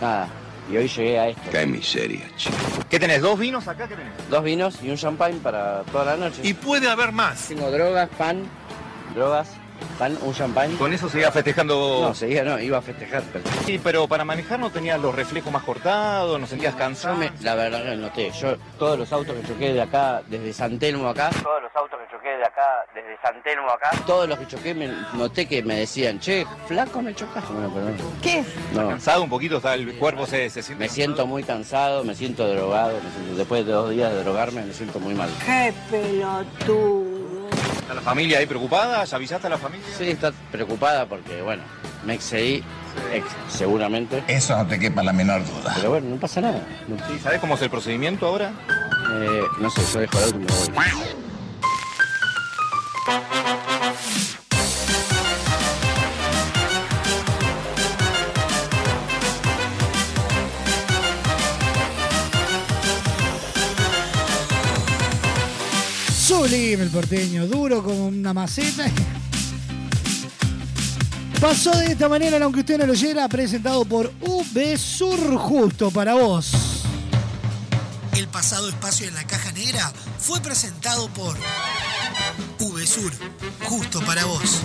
nada. Y hoy llegué a esto. Qué miseria, chico. ¿Qué tenés? ¿Dos vinos acá? ¿Qué tenés? Dos vinos y un champagne para toda la noche. Y puede haber más. Tengo drogas, pan, drogas, pan, un champagne. ¿Con eso seguía festejando? No, seguía, no, iba a festejar. Pero... Sí, pero para manejar no tenías los reflejos más cortados, no sentías cansado. Yo me- la verdad que noté, yo todos los autos que choqué de acá, desde San Telmo acá, todos los autos que choqué de acá, desde San Telmo acá, todos los que choqué me noté que me decían, che, flaco me chocaste. Bueno, perdón. ¿Qué es? No. Cansado un poquito, está el cuerpo se, se siente. Me siento muy cansado, me siento drogado, me siento- después de dos días de drogarme me siento muy mal. ¡Qué pelotudo! ¿Está la familia ahí preocupada? ¿Ya avisaste a la familia? Sí, está preocupada porque, bueno, me excedí, ex- seguramente. Eso no te quepa la menor duda. Pero bueno, no pasa nada. No, Sí, ¿Sabes cómo es el procedimiento ahora? eh, no sé, yo dejo el auto y me voy. Sublime el porteño, duro como una maceta. Pasó de esta manera, aunque usted no lo oyera, presentado por UB Sur Justo para vos. El pasado espacio en la caja negra fue presentado por VSUR, justo para vos.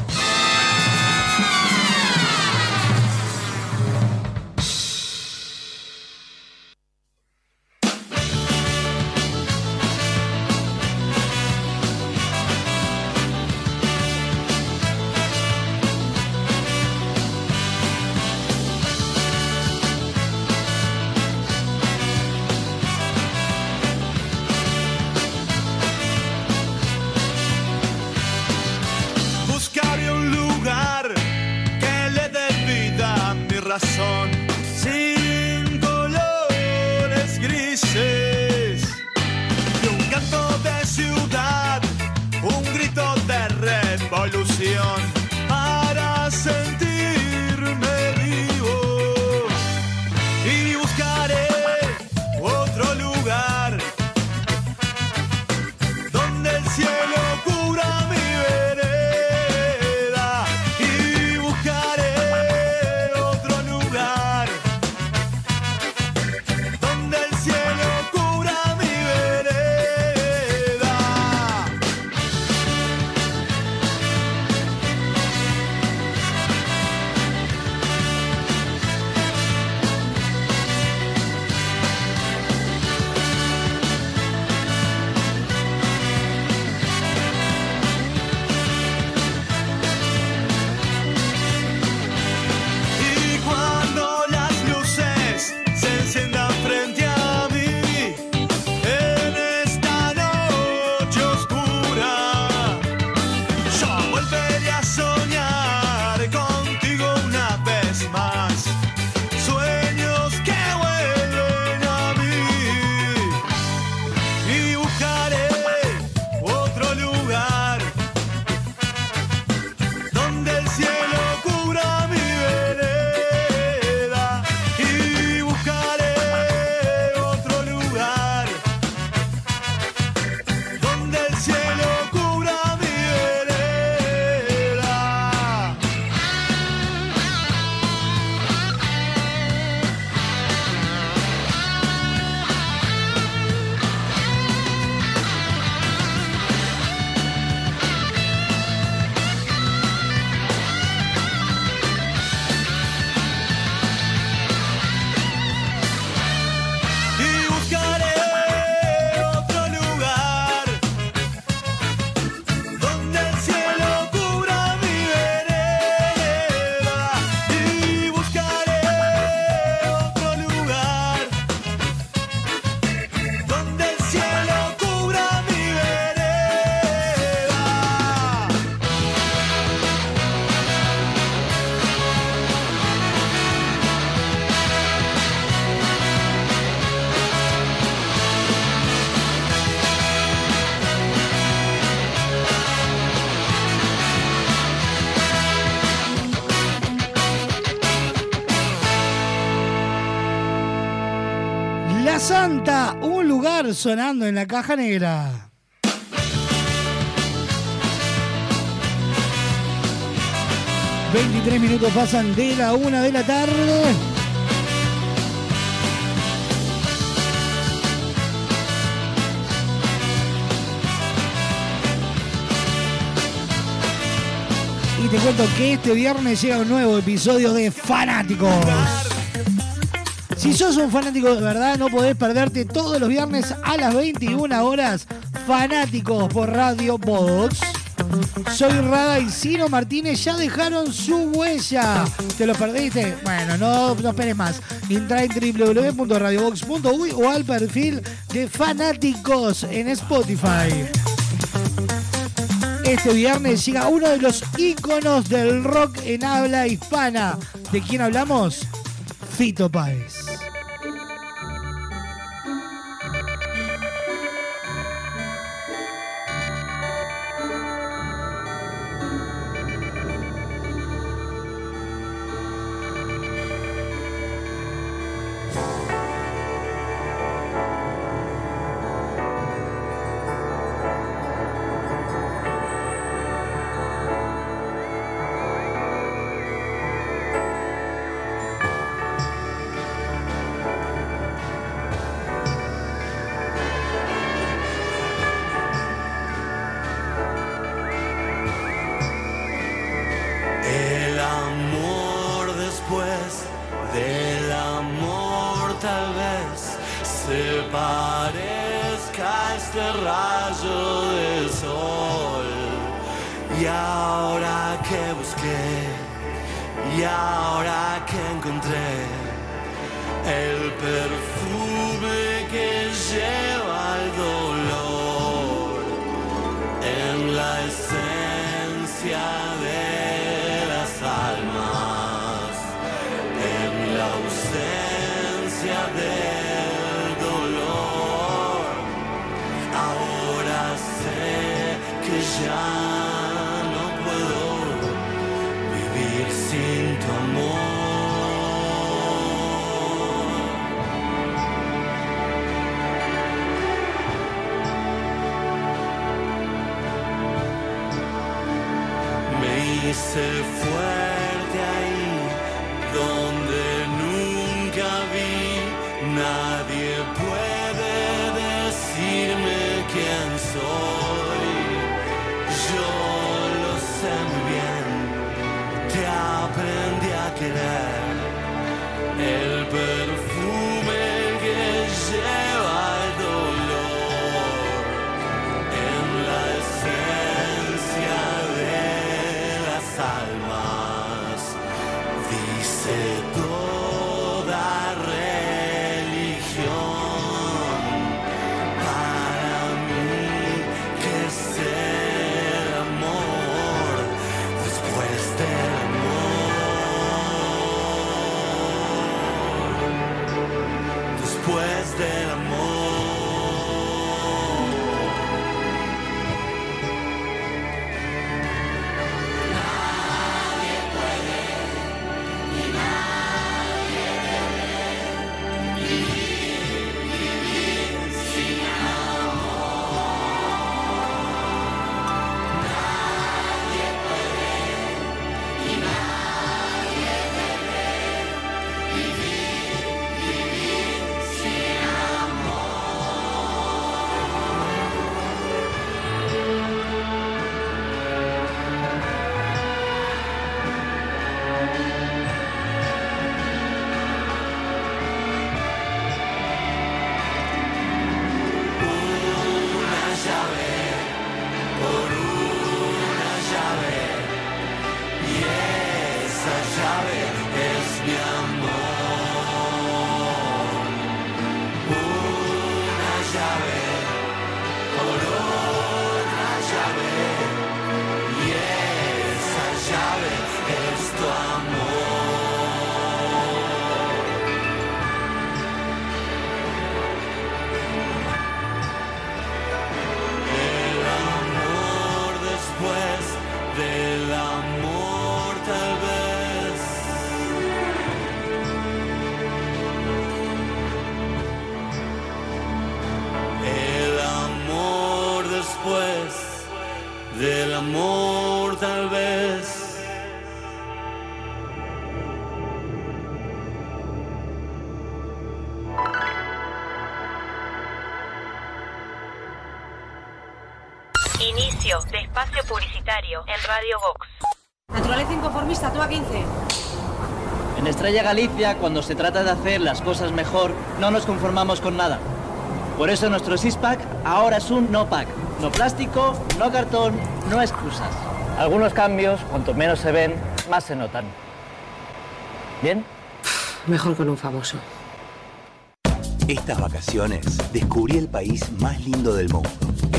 Sonando en la caja negra. ...23 minutos pasan de la una de la tarde... Y te cuento que este viernes llega un nuevo episodio de Fanáticos. Si sos un fanático de verdad, no podés perderte todos los viernes a las 21 horas Fanáticos por Radio Box. Soy Rada y Ciro Martínez ya dejaron su huella. ¿Te lo perdiste? Bueno, no, no esperes más. Entra en www.radiobox.uy o al perfil de Fanáticos en Spotify. Este viernes llega uno de los íconos del rock en habla hispana. ¿De quién hablamos? Fito Páez. Inicio de espacio publicitario en Radio Vox. Naturaleza inconformista, toma 15. En Estrella Galicia, cuando se trata de hacer las cosas mejor, no nos conformamos con nada. Por eso nuestro six-pack ahora es un no-pack. No plástico, no cartón, no excusas. Algunos cambios, cuanto menos se ven, más se notan. ¿Bien? Mejor con un famoso. Estas vacaciones descubrí el país más lindo del mundo.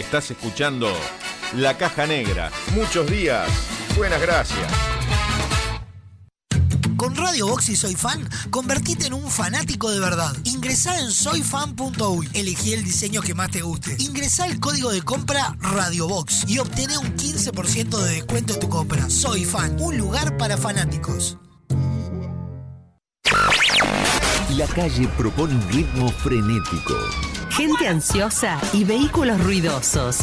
Estás escuchando La Caja Negra. Muchos días. Buenas gracias. Con Radio Box y Soy Fan, convertite en un fanático de verdad. Ingresá en soyfan.uy, elegí el diseño que más te guste. Ingresá el código de compra Radio Box y obtené un 15% de descuento en tu compra. Soy Fan, un lugar para fanáticos. La calle propone un ritmo frenético. Gente ansiosa y vehículos ruidosos.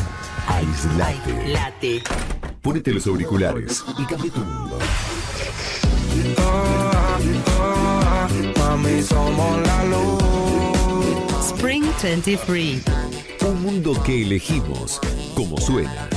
Aislate. Late. Ponete los auriculares y cambia tu mundo. Spring 23. Un mundo que elegimos como suena.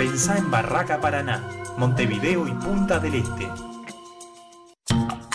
pensá en Barraca Paraná, Montevideo y Punta del Este.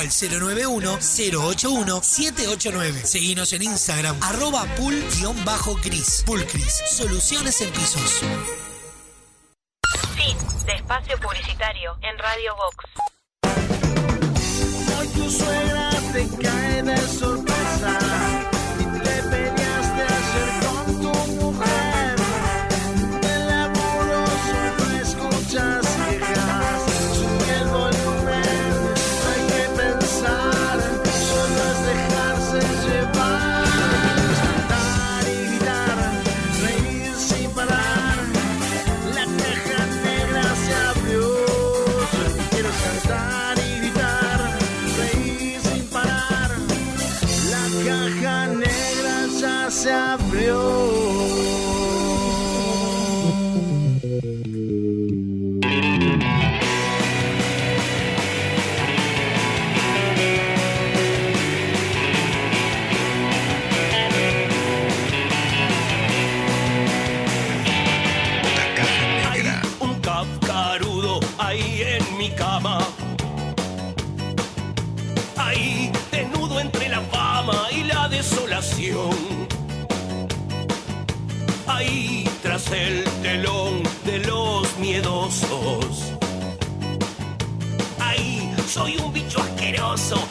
al 091-081-789. Seguinos en Instagram, arroba pool-cris. Pulcris, soluciones en pisos. Fin de espacio publicitario en Radio Vox. Hoy tu suegra te cae de sorpresa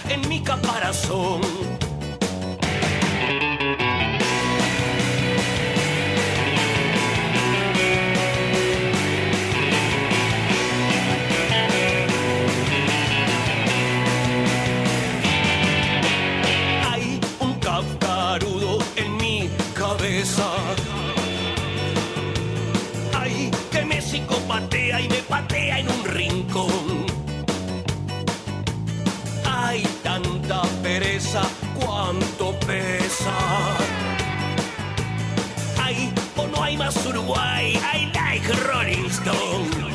en mi caparazón. Pesa. Hay o no hay más Uruguay, I like Rolling Stone.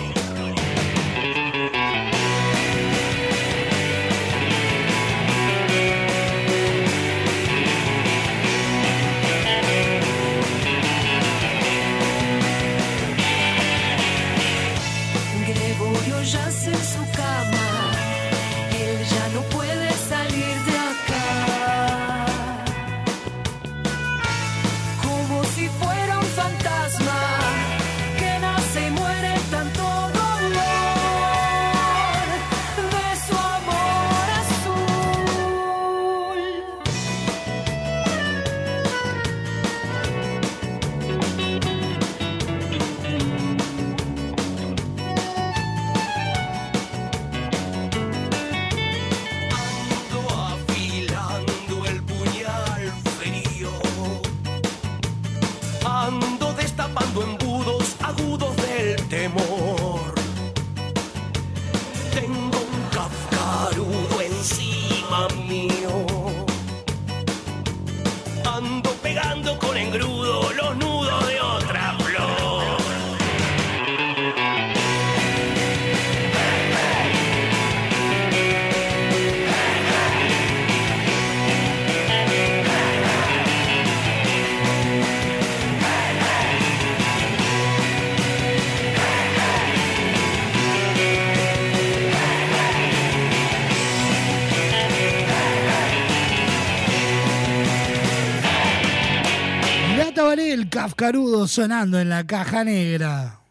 Kafkarudo sonando en la caja negra.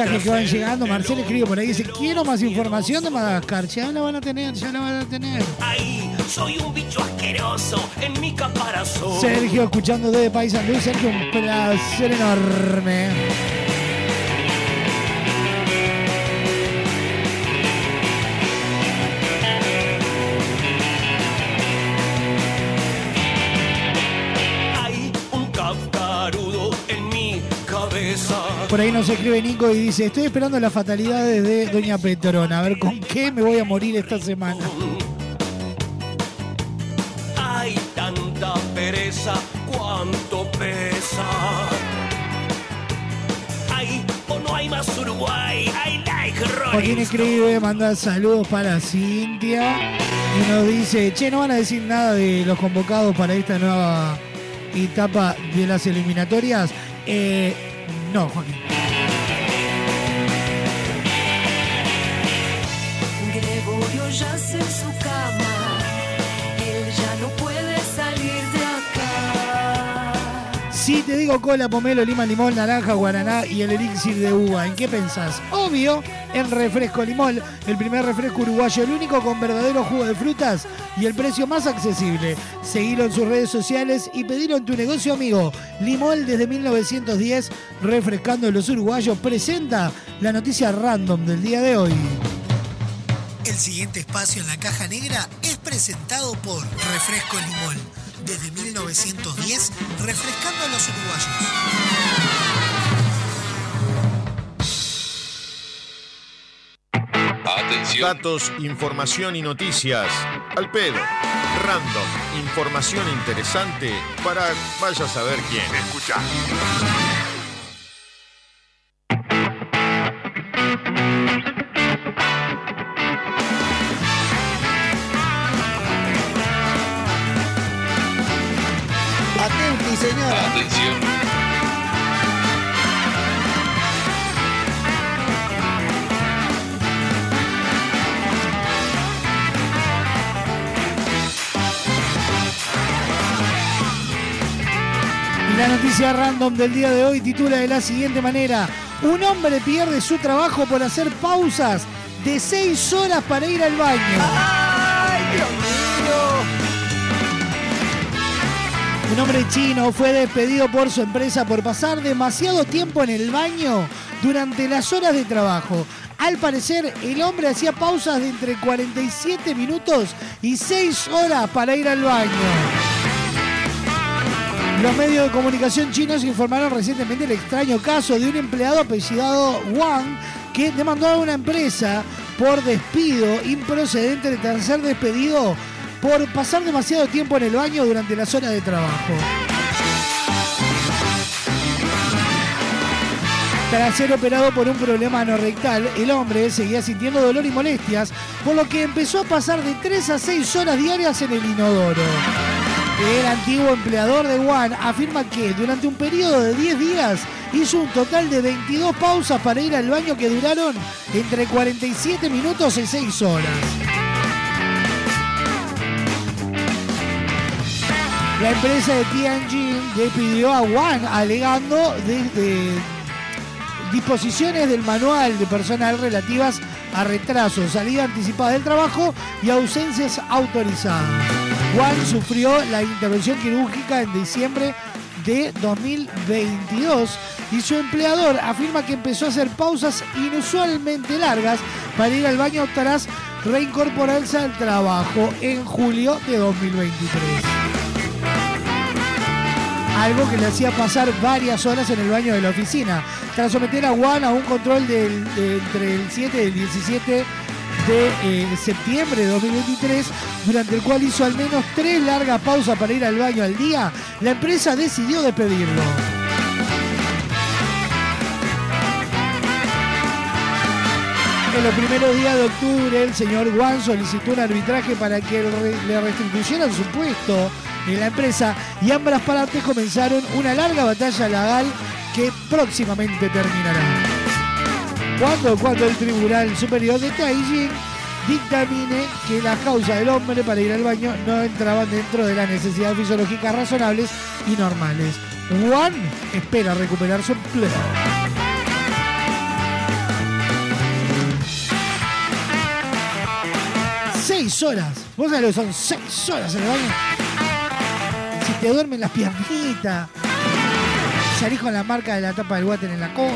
Mensajes que van llegando, Marcelo escribe por ahí, dice, quiero más información de Madagascar. Ya la van a tener, ya la van a tener. Ahí, soy un bicho asqueroso en mi caparazón. Sergio, escuchando desde Paisandú. Sergio, un placer enorme. Por ahí nos escribe Nico y dice, estoy esperando las fatalidades de Doña Petrona. A ver con qué me voy a morir esta semana. Hay tanta pereza, cuánto pesa. Hay o no hay más Uruguay. I like Joaquín escribe, manda saludos para Cintia y nos dice, che, no van a decir nada de los convocados para esta nueva etapa de las eliminatorias. Eh, no, Joaquín. Si te digo cola, pomelo, lima, limón, naranja, guaraná y el elixir de uva, ¿en qué pensás? Obvio, en refresco limón, el primer refresco uruguayo, el único con verdadero jugo de frutas y el precio más accesible. Seguilo en sus redes sociales y pedilo en tu negocio amigo. Limón desde 1910, refrescando los uruguayos, presenta la noticia random del día de hoy. El siguiente espacio en la caja negra es presentado por Refresco Limón. Desde 1910, refrescando a los uruguayos. Atención. Datos, información y noticias. Al pedo. Random. Información interesante para vaya a saber quién. Escucha. Atención. Y la noticia random del día de hoy titula de la siguiente manera. Un hombre pierde su trabajo por hacer pausas de seis horas para ir al baño. ¡Ay, Dios mío! Un hombre chino fue despedido por su empresa por pasar demasiado tiempo en el baño durante las horas de trabajo. Al parecer, el hombre hacía pausas de entre 47 minutos y 6 horas para ir al baño. Los medios de comunicación chinos informaron recientemente el extraño caso de un empleado apellidado Wang que demandó a una empresa por despido improcedente de ser despedido por pasar demasiado tiempo en el baño durante las horas de trabajo. Tras ser operado por un problema anorrectal, el hombre seguía sintiendo dolor y molestias, por lo que empezó a pasar de 3 a 6 horas diarias en el inodoro. El antiguo empleador de One afirma que durante un periodo de 10 días hizo un total de 22 pausas para ir al baño que duraron entre 47 minutos y 6 horas. La empresa de Tianjin despidió a Wang alegando de, de disposiciones del manual de personal relativas a retrasos, salida anticipada del trabajo y ausencias autorizadas. Wang sufrió la intervención quirúrgica en diciembre de 2022 y su empleador afirma que empezó a hacer pausas inusualmente largas para ir al baño tras reincorporarse al trabajo en julio de 2023 algo que le hacía pasar varias horas en el baño de la oficina. Tras someter a Juan a un control de- entre el 7 y el 17 de eh, septiembre de 2023, durante el cual hizo al menos tres largas pausas para ir al baño al día, la empresa decidió despedirlo. En los primeros días de octubre, el señor Juan solicitó un arbitraje para que le restituyeran su puesto en la empresa y ambas partes comenzaron una larga batalla legal que próximamente terminará. Cuando, cuando el Tribunal Superior de Taiying dictamine que las causas del hombre para ir al baño no entraban dentro de las necesidades fisiológicas razonables y normales. Juan espera recuperar su empleo. Seis horas. ¿Vos sabés lo que son seis horas en el baño? Si te duermen las piernitas. Salís con la marca de la tapa del water en la cola.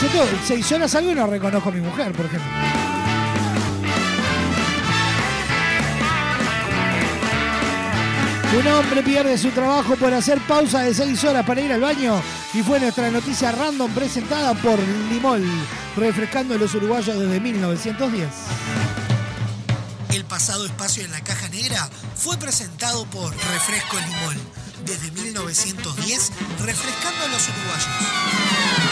Yo tengo seis horas algo y no reconozco a mi mujer, por ejemplo. Un hombre pierde su trabajo por hacer pausa de seis horas para ir al baño y fue nuestra noticia random presentada por Limol, refrescando a los uruguayos desde 1910. El pasado espacio en la caja negra fue presentado por Refresco Limol. Desde 1910, refrescando a los uruguayos.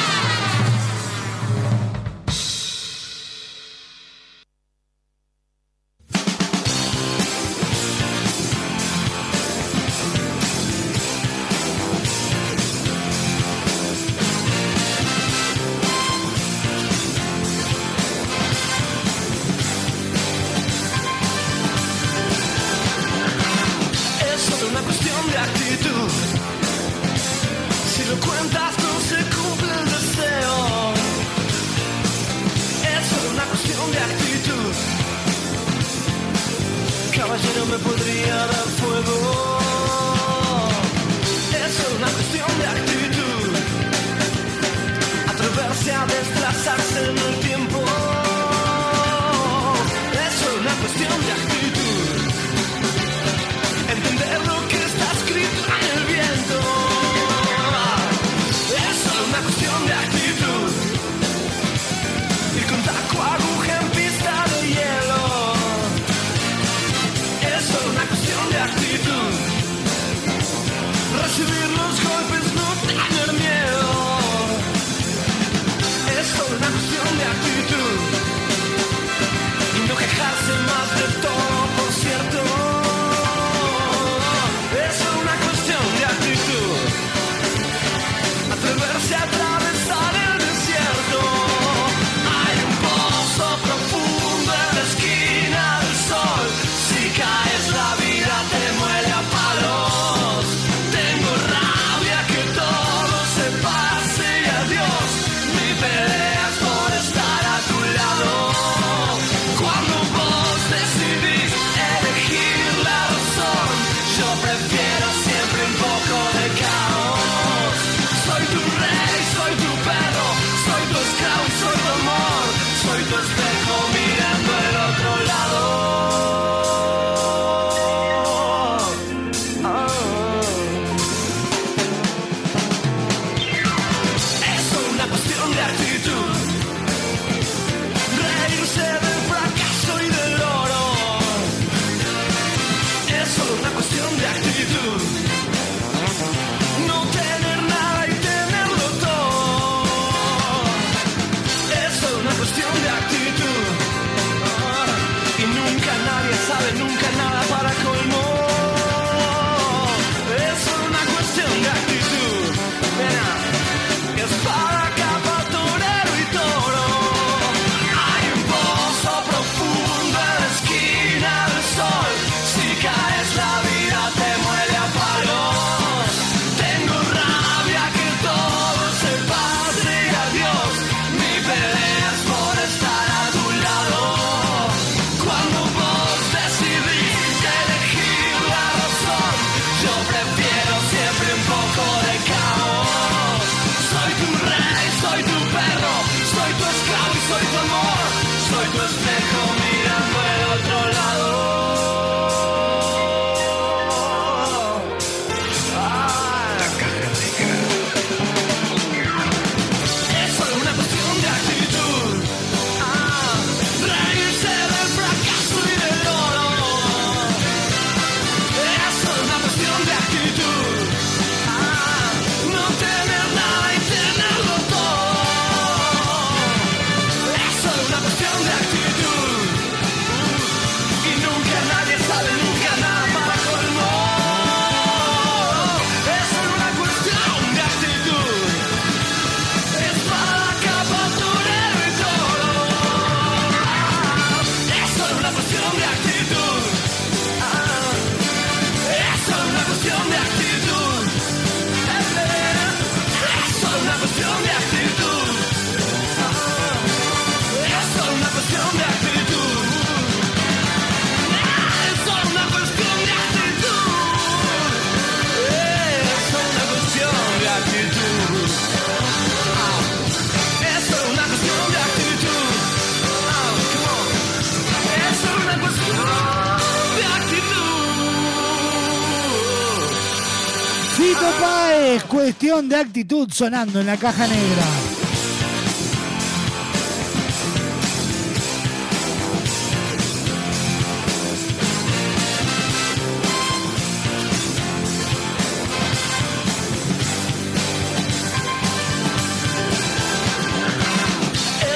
Cuestión de actitud sonando en la caja negra.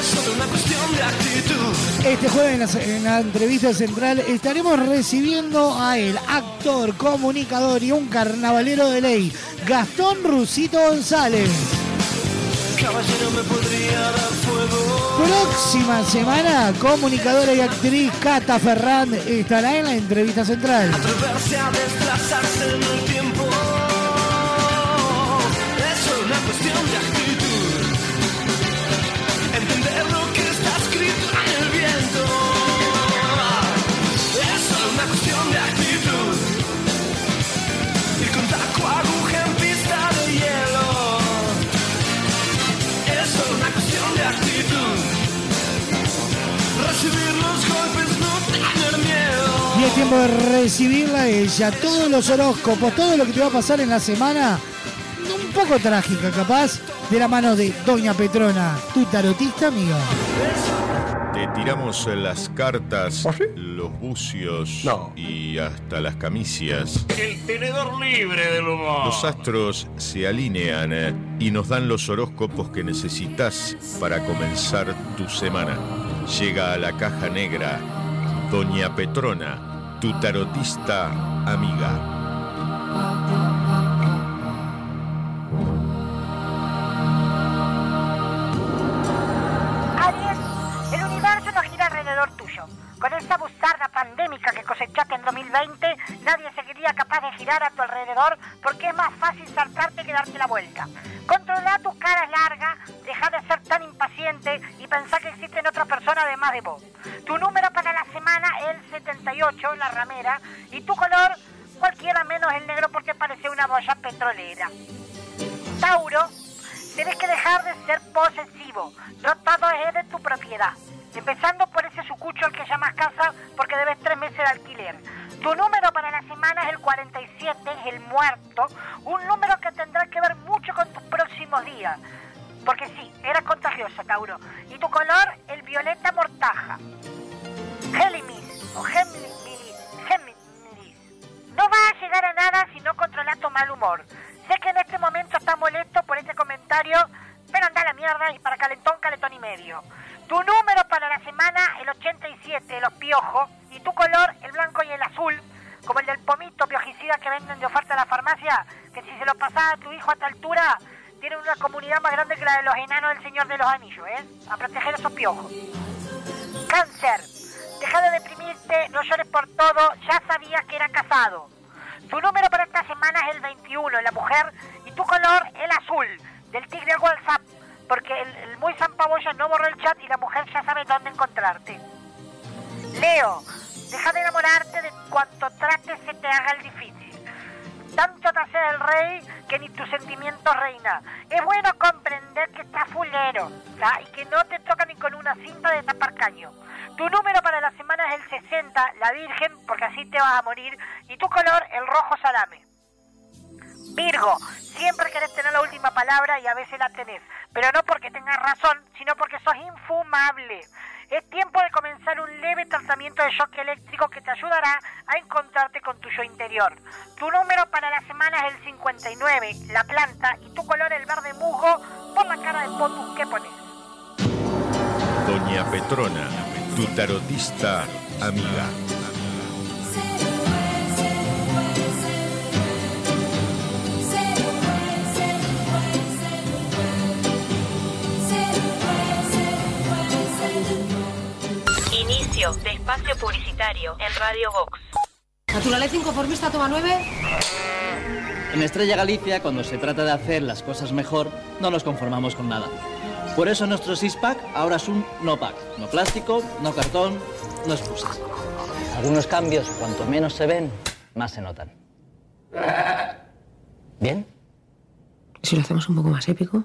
Es solo una cuestión de actitud. Este jueves en la, en la entrevista central estaremos recibiendo a el actor, comunicador y un carnavalero de ley, Gastón Rusito González. Caballero me podría dar fuego. Próxima semana, comunicadora y actriz Cata Ferrand estará en la entrevista central. Atreverse a desplazarse en el tiempo de recibirla a ella, todos los horóscopos, todo lo que te va a pasar en la semana, un poco trágica capaz, de la mano de Doña Petrona, tu tarotista amiga. Te tiramos las cartas, los bucios y hasta las camicias. El tenedor libre del humor. Los astros se alinean eh, y nos dan los horóscopos que necesitas para comenzar tu semana. Llega a la caja negra Doña Petrona, tu tarotista amiga. Aries, el universo no gira alrededor tuyo. Con esta bustarda pandémica que cosechaste en 2020, nadie seguiría capaz de girar a tu alrededor porque es más fácil saltarte que darte la vuelta. Controla tus caras largas, deja de ser tan impaciente y pensá que existen otras personas además de vos. Tu número la ramera, y tu color cualquiera menos el negro porque parece una boya petrolera. Tauro, tenés que dejar de ser posesivo, no todo es de tu propiedad. Empezando Tu número para esta semana es el 21, la mujer, y tu color el azul, del tigre al WhatsApp, porque el, el muy zampabollo no borró el chat y la mujer ya sabe dónde encontrarte. Leo, deja de enamorarte de cuanto trates se te haga el difícil. Y tu color el rojo salame. Virgo, siempre querés tener la última palabra y a veces la tenés, pero no porque tengas razón, sino porque sos infumable. Es tiempo de comenzar un leve tratamiento de shock eléctrico que te ayudará a encontrarte con tu yo interior. Tu número para la semana es el 59, la planta, y tu color el verde musgo por la cara de potus que pones. Doña Petrona, tu tarotista amiga. Inicio de espacio publicitario en Radio Vox. Naturaleza inconformista toma 9. En Estrella Galicia, cuando se trata de hacer las cosas mejor, no nos conformamos con nada. Por eso nuestro six-pack ahora es un no-pack. No plástico, no cartón, no excusas. Algunos cambios, cuanto menos se ven, más se notan. ¿Bien? ¿Y si lo hacemos un poco más épico?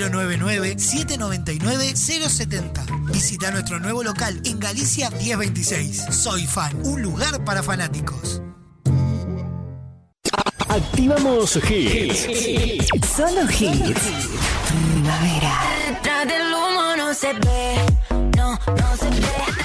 099-799-070. Visita nuestro nuevo local en Galicia 1026. Soy Fan, un lugar para fanáticos. Activamos hits. Solo hits. Primavera. Detrás del humo no se ve, no, no se ve.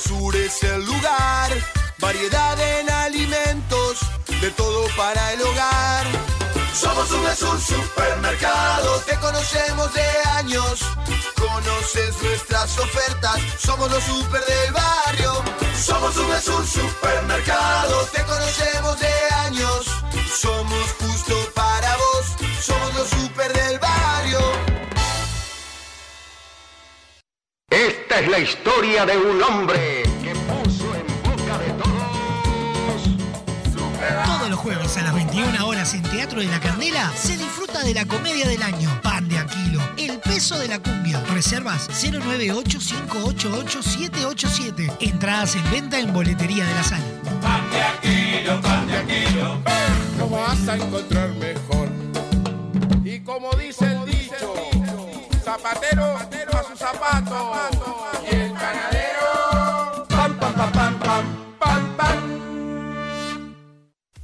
VSUR es el lugar. Variedad en alimentos, de todo para el hogar. Somos un VSUR supermercado, te conocemos de años. Conoces nuestras ofertas, somos los super del barrio. Somos un VSUR supermercado, te conocemos de años. Somos Esta es la historia de un hombre que puso en boca de todos. Todos los jueves a las 21 horas en Teatro de la Candela se disfruta de la comedia del año. Pan de Aquilo, el peso de la cumbia. Reservas 098-588-787. Entradas en venta en boletería de la sala. Pan de Aquilo, pan de Aquilo. No vas a encontrar mejor. Y como dice el dicho, zapatero a su zapato. Y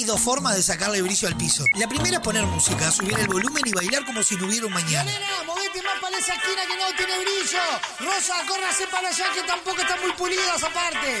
Hay dos formas de sacarle brillo al piso. La primera es poner música, subir el volumen y bailar como si no hubiera un mañana. Nena, movete más para esa esquina que no tiene brillo. Rosa, córrase para allá que tampoco están muy pulidas aparte.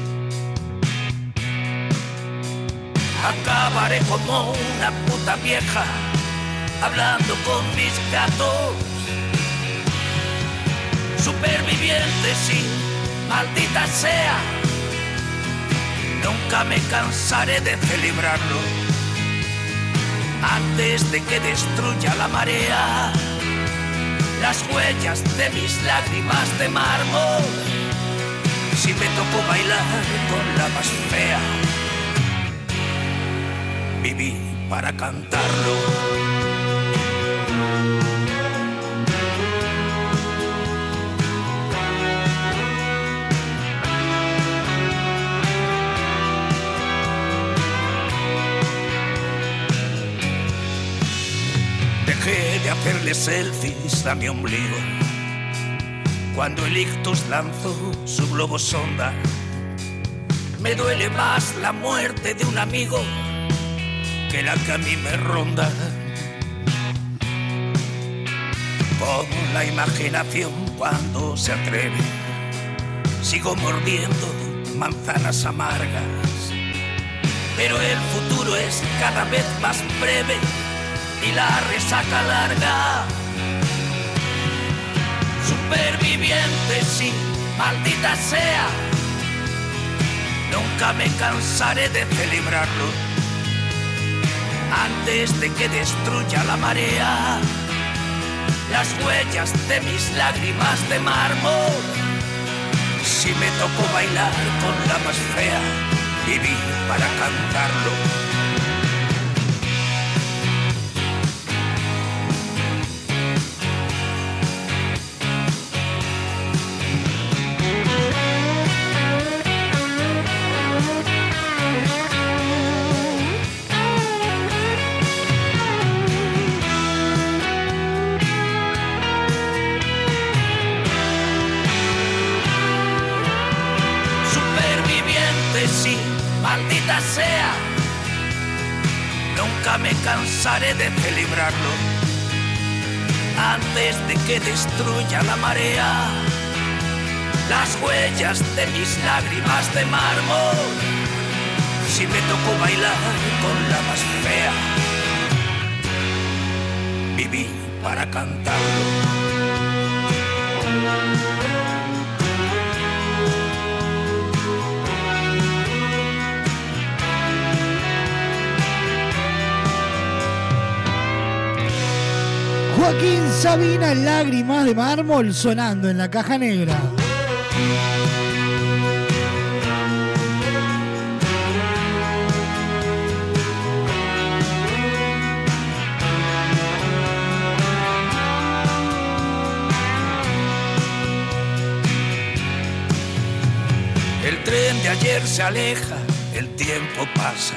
Acabaré como una puta vieja hablando con mis gatos. Superviviente, sí, maldita sea. Nunca me cansaré de celebrarlo antes de que destruya la marea las huellas de mis lágrimas de mármol si me tocó bailar con la más fea. Viví para cantarlo. Dejé de hacerle selfies a mi ombligo cuando el ictus lanzó su globo sonda. Me duele más la muerte de un amigo que la que me ronda. Con la imaginación cuando se atreve, sigo mordiendo manzanas amargas. Pero el futuro es cada vez más breve y la resaca larga superviviente, sí, maldita sea. Nunca me cansaré de celebrarlo antes de que destruya la marea las huellas de mis lágrimas de mármol. Si me tocó bailar con la más fea, viví para cantarlo. De celebrarlo antes de que destruya la marea las huellas de mis lágrimas de mármol. Si me tocó bailar con la más fea, viví para cantarlo. Joaquín Sabina, lágrimas de mármol sonando en la caja negra. El tren de ayer se aleja, el tiempo pasa,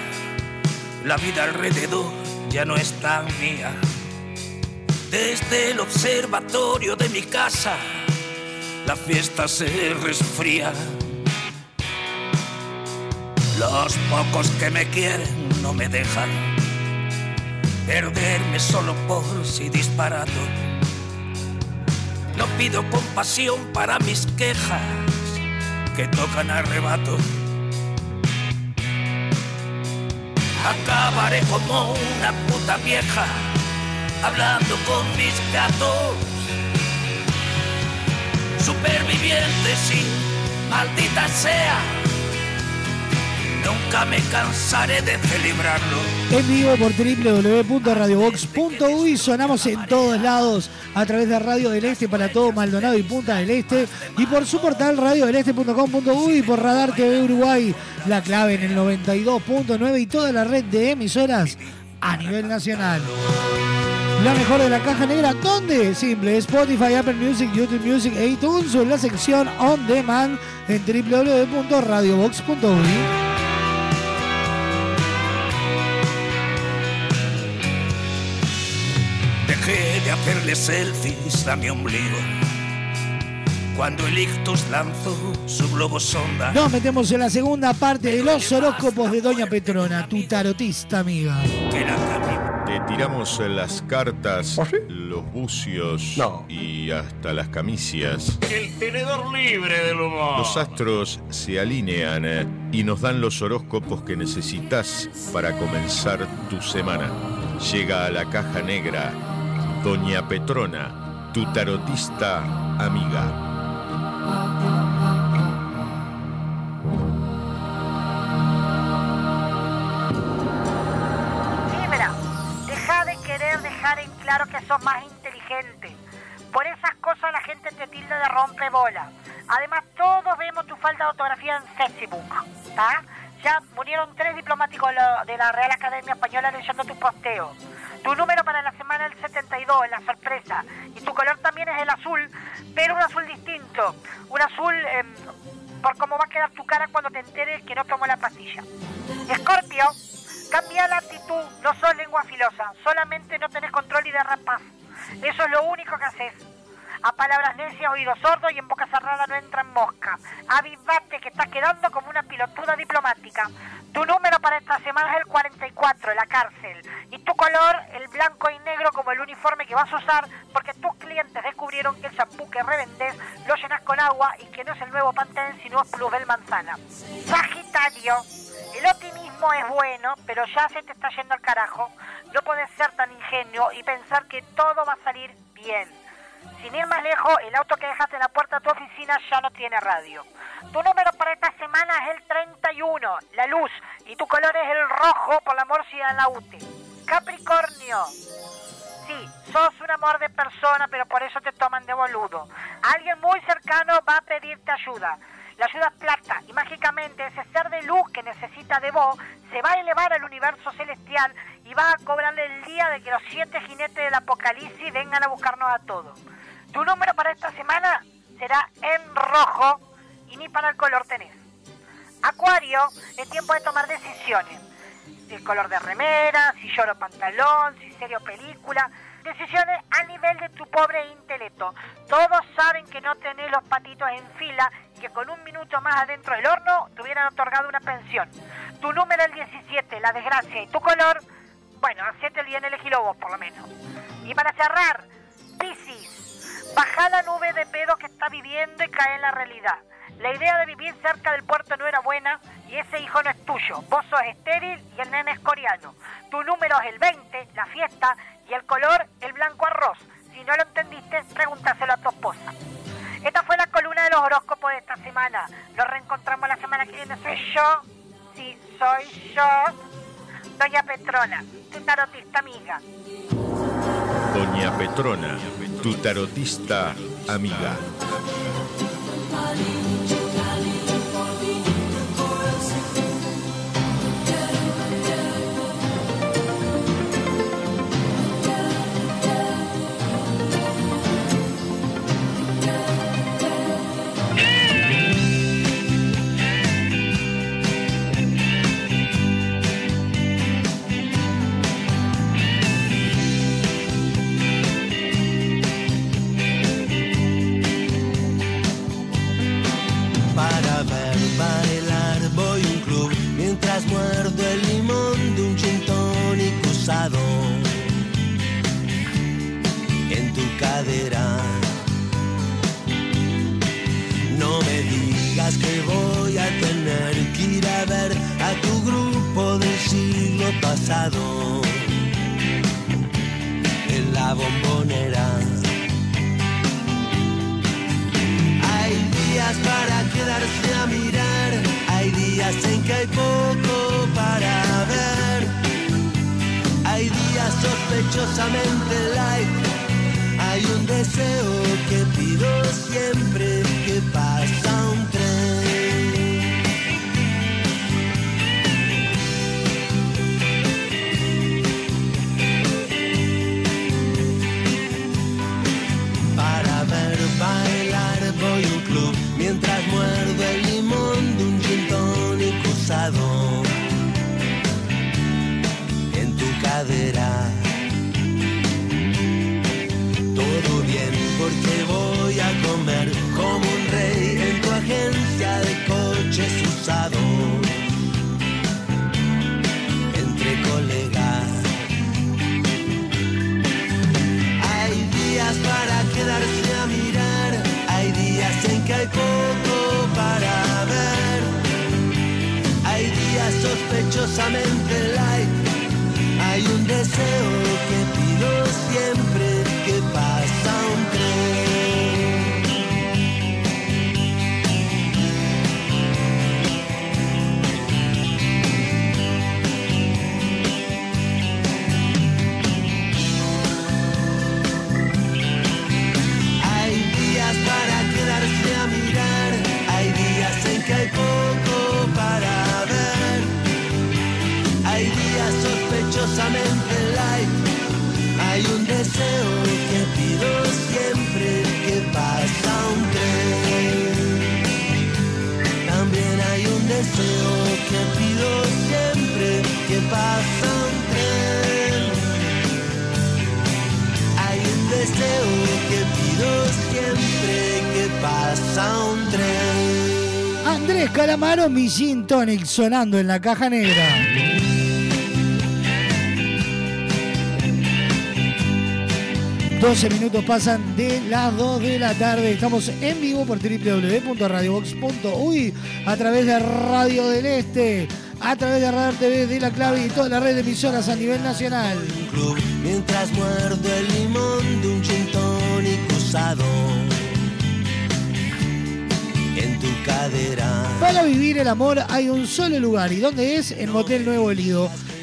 la vida alrededor ya no es tan mía. Desde el observatorio de mi casa, la fiesta se resfría. Los pocos que me quieren no me dejan perderme solo por si disparado. No pido compasión para mis quejas que tocan arrebato. Acabaré como una puta vieja hablando con mis gatos. Superviviente, sí, maldita sea. Nunca me cansaré de celebrarlo. En vivo por www.radiobox.uy sonamos en todos lados a través de Radio del Este para todo Maldonado y Punta del Este y por su portal radiodeleste.com.uy y por Radar TV Uruguay, la clave en el 92.9 y toda la red de emisoras a nivel nacional. La mejor de la caja negra, ¿dónde? Simple, Spotify, Apple Music, YouTube Music e iTunes o en la sección On Demand en www.radiobox.uy. Dejé de hacerle selfies a mi ombligo. Cuando el ictus lanzó su globo sonda. Nos metemos en la segunda parte de los horóscopos de Doña Petrona, tu tarotista amiga. Te tiramos las cartas, los bucios y hasta las camicias. El tenedor libre del humor. Los astros se alinean eh, y nos dan los horóscopos que necesitas para comenzar tu semana. Llega a la caja negra Doña Petrona, tu tarotista amiga. En claro que sos más inteligente. Por esas cosas la gente te tilda de rompebola. Además, todos vemos tu falta de ortografía en Facebook, ¿está? Ya murieron tres diplomáticos de de la Real Academia Española leyendo tu posteo. Tu número para la semana es el 72, la sorpresa. Y tu color también es el azul, pero un azul distinto. Un azul em, por cómo va a quedar tu cara cuando te enteres que no tomó la pastilla. Escorpio, cambia la actitud, no sos lengua filosa, solamente no tenés control y derrapás. Eso es lo único que haces. A palabras necias, oídos sordos y en boca cerrada no entran mosca. Avivate que estás quedando como una pilotuda diplomática. Tu número para esta semana es el 44, la cárcel. Y tu color, el blanco y negro como el uniforme que vas a usar, porque tus clientes descubrieron que el champú que revendés lo llenas con agua y que no es el nuevo Pantene, sino es Plusbel Manzana. Sagitario, el optimismo es bueno, pero ya se te está yendo al carajo. No puedes ser tan ingenuo y pensar que todo va a salir bien. Sin ir más lejos, el auto que dejaste en la puerta de tu oficina ya no tiene radio. Tu número para esta semana es el 31, la luz, y tu color es el rojo por la morcilla en la UTE. Capricornio, Sí, sos un amor de persona, pero por eso te toman de boludo. Alguien muy cercano va a pedirte ayuda. La ayuda es plata y mágicamente ese ser de luz que necesita de vos se va a elevar al universo celestial y va a cobrarle el día de que los siete jinetes del apocalipsis vengan a buscarnos a todos. Tu número para esta semana será en rojo y ni para el color tenés. Acuario, es tiempo de tomar decisiones. Si el color de remera, si lloro pantalón, si serio película. Decisiones a nivel de tu pobre intelecto. Todos saben que no tenés los patitos en fila que con un minuto más adentro del horno te hubieran otorgado una pensión. Tu número el 17, la desgracia, y tu color, bueno, hacete el bien elegilo vos por lo menos. Y para cerrar, Piscis, baja la nube de pedo que está viviendo y cae en la realidad. La idea de vivir cerca del puerto no era buena y ese hijo no es tuyo. Vos sos estéril y el nene es coreano. Tu número es el 20, la fiesta, y el color, el blanco arroz. Si no lo entendiste, pregúntaselo a tu esposa. Esta fue la columna de los horóscopos de esta semana. Nos reencontramos la semana que viene. Soy yo, sí, soy yo, Doña Petrona, tu tarotista amiga. Doña Petrona, tu tarotista amiga. Pasado. En la bombonera. Hay días para quedarse a mirar, hay días en que hay poco para ver, hay días sospechosamente light, hay un deseo que pido siempre que pasa hay un deseo que pasa un tren. Hay un deseo que pido siempre que pasa un tren. Andrés Calamaro, mi gin tonic sonando en la caja negra. ...12 minutos pasan de las 2 de la tarde. Estamos en vivo por www.radiobox.uy... ...a través de Radio del Este... ...a través de Radio TV de La Clave... ...y toda la red de emisoras a nivel nacional. club mientras muerdo el limón de un gin tonic usado en tu cadera. Para vivir el amor hay un solo lugar. ¿Y dónde es? En Motel Nuevo Lido.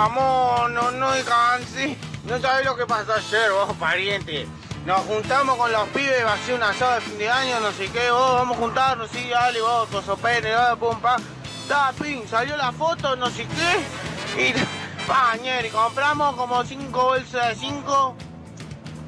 Amor, no, no canse. No sabés lo que pasó ayer, vos, pariente. Nos juntamos con los pibes, va a ser un asado de fin de año, no sé qué, vos, vamos a juntarnos, sí, dale, vos, tosopene, dale, pum, pa. Da, pin, salió la foto, no sé qué. Y, <laughs> pañer, y compramos como cinco bolsas de cinco.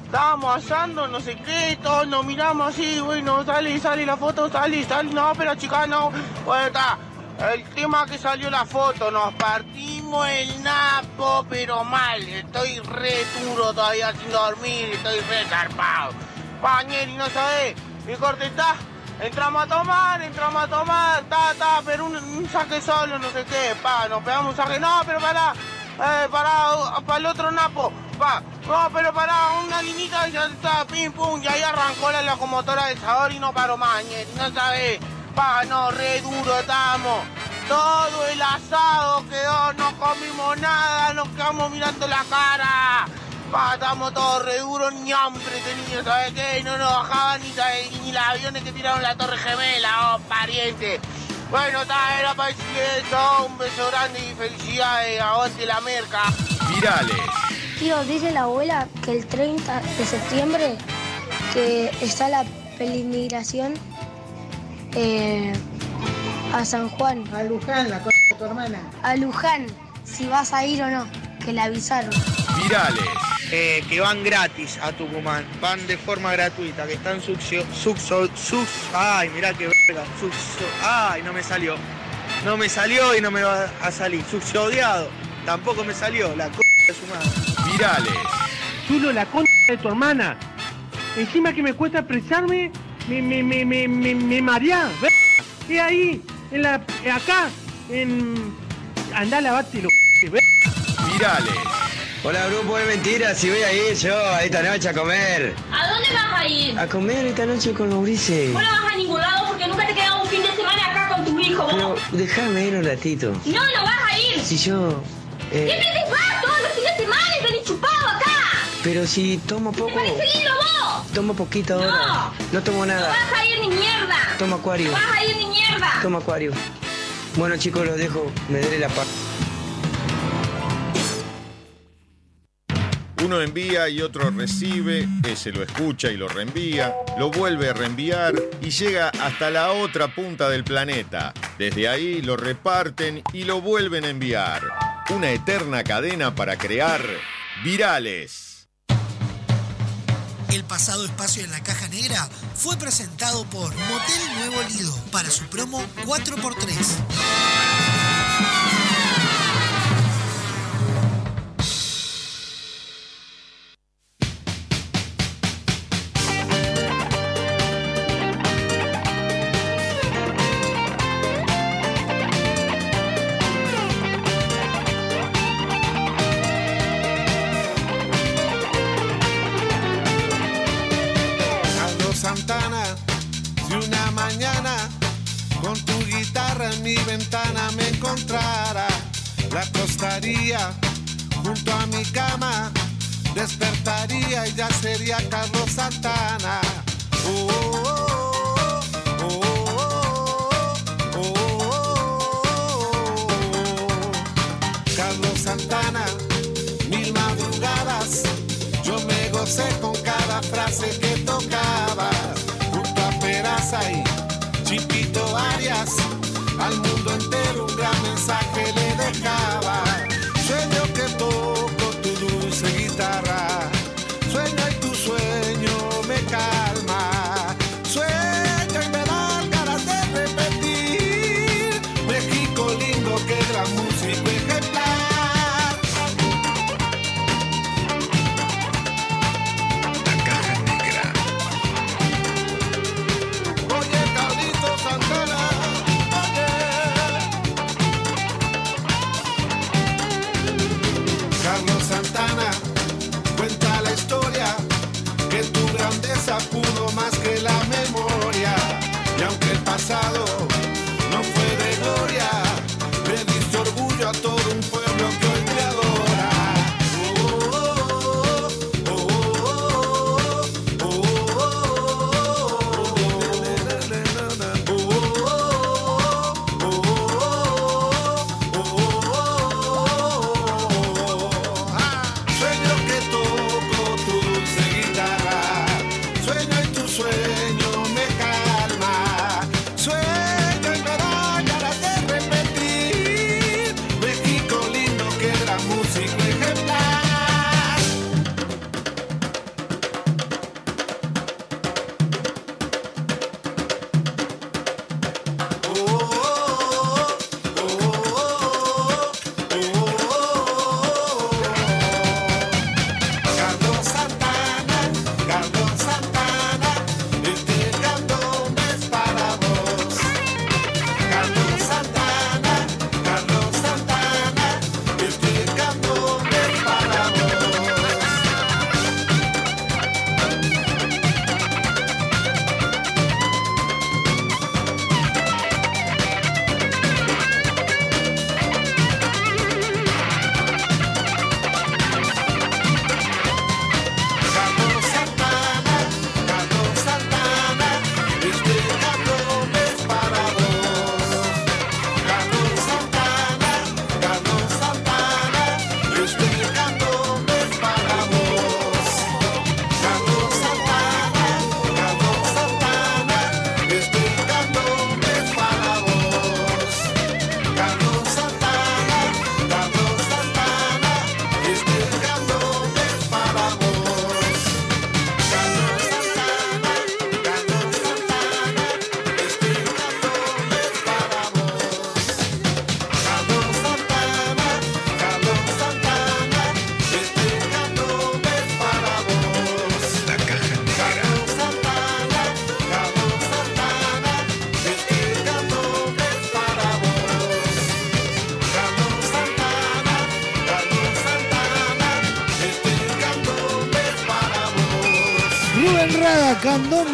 Estábamos asando, no sé qué, todos nos miramos así, bueno, sale, sale la foto, sale, sale, no, pero chica, no. Bueno, está. El tema que salió la foto, nos partimos el napo, pero mal. Estoy re duro todavía sin dormir, estoy re zarpado. Pañeri, no sabés, mi corte está. Entramos a tomar, entramos a tomar, ta, ta, pero un, un saque solo, no sé qué, pa, nos pegamos un saque, no, pero pará, Eh, pará, para el otro napo. Pa. No, pero pará, una linita y ya está, pim pum, y ahí arrancó la locomotora del sabor y no paró más, ñe, no sabes. Pa, no, re duro estamos. Todo el asado quedó, no comimos nada, nos quedamos mirando la cara. Pa, estamos todos re duros, ni hambre tenía, ¿sabes qué? Y no nos bajaban ni, ni los aviones que tiraron la Torre Gemela, oh, pariente. Bueno, está, era para decir eso, un beso grande y felicidades, aguante la merca. Virales. Tío, dice la abuela que el 30 de septiembre que está la pelimigración eh, a San Juan. A Luján, la cosa de tu hermana. A Luján, si vas a ir o no, que la avisaron. Virales. Eh, que van gratis a Tucumán, van de forma gratuita, que están succio, succio, sus, ay, mirá qué verga, succio, ay, no me salió, no me salió y no me va a salir, succiodiado, tampoco me salió, la c de su madre. Virales. Chulo, la concha de tu hermana. Encima que me cuesta expresarme, me, me, me, me, me marea. ver- Y ahí, en la, acá, en... Andá a lavarte los ver- Virales. Hola grupo de mentiras, si voy a ir yo a esta noche a comer. ¿A dónde vas a ir? A comer esta noche con Maurice. Vos no vas a ningún lado porque nunca te queda un fin de semana acá con tu hijo. Pero déjame ir un ratito. No, no vas a ir. Si yo... eh, Siempre te vas pero si tomo poco... ¿Te parece lindo vos? Tomo poquito ahora. No tomo No nada. vas a ir ni mierda. Toma acuario. No vas a ir ni mierda. Toma acuario. Bueno chicos, los dejo. Me daré la paz. Uno envía y otro recibe, ese lo escucha y lo reenvía, lo vuelve a reenviar y llega hasta la otra punta del planeta. Desde ahí lo reparten y lo vuelven a enviar. Una eterna cadena para crear virales. El pasado espacio en la caja negra fue presentado por Motel Nuevo Lido para su promo 4x3.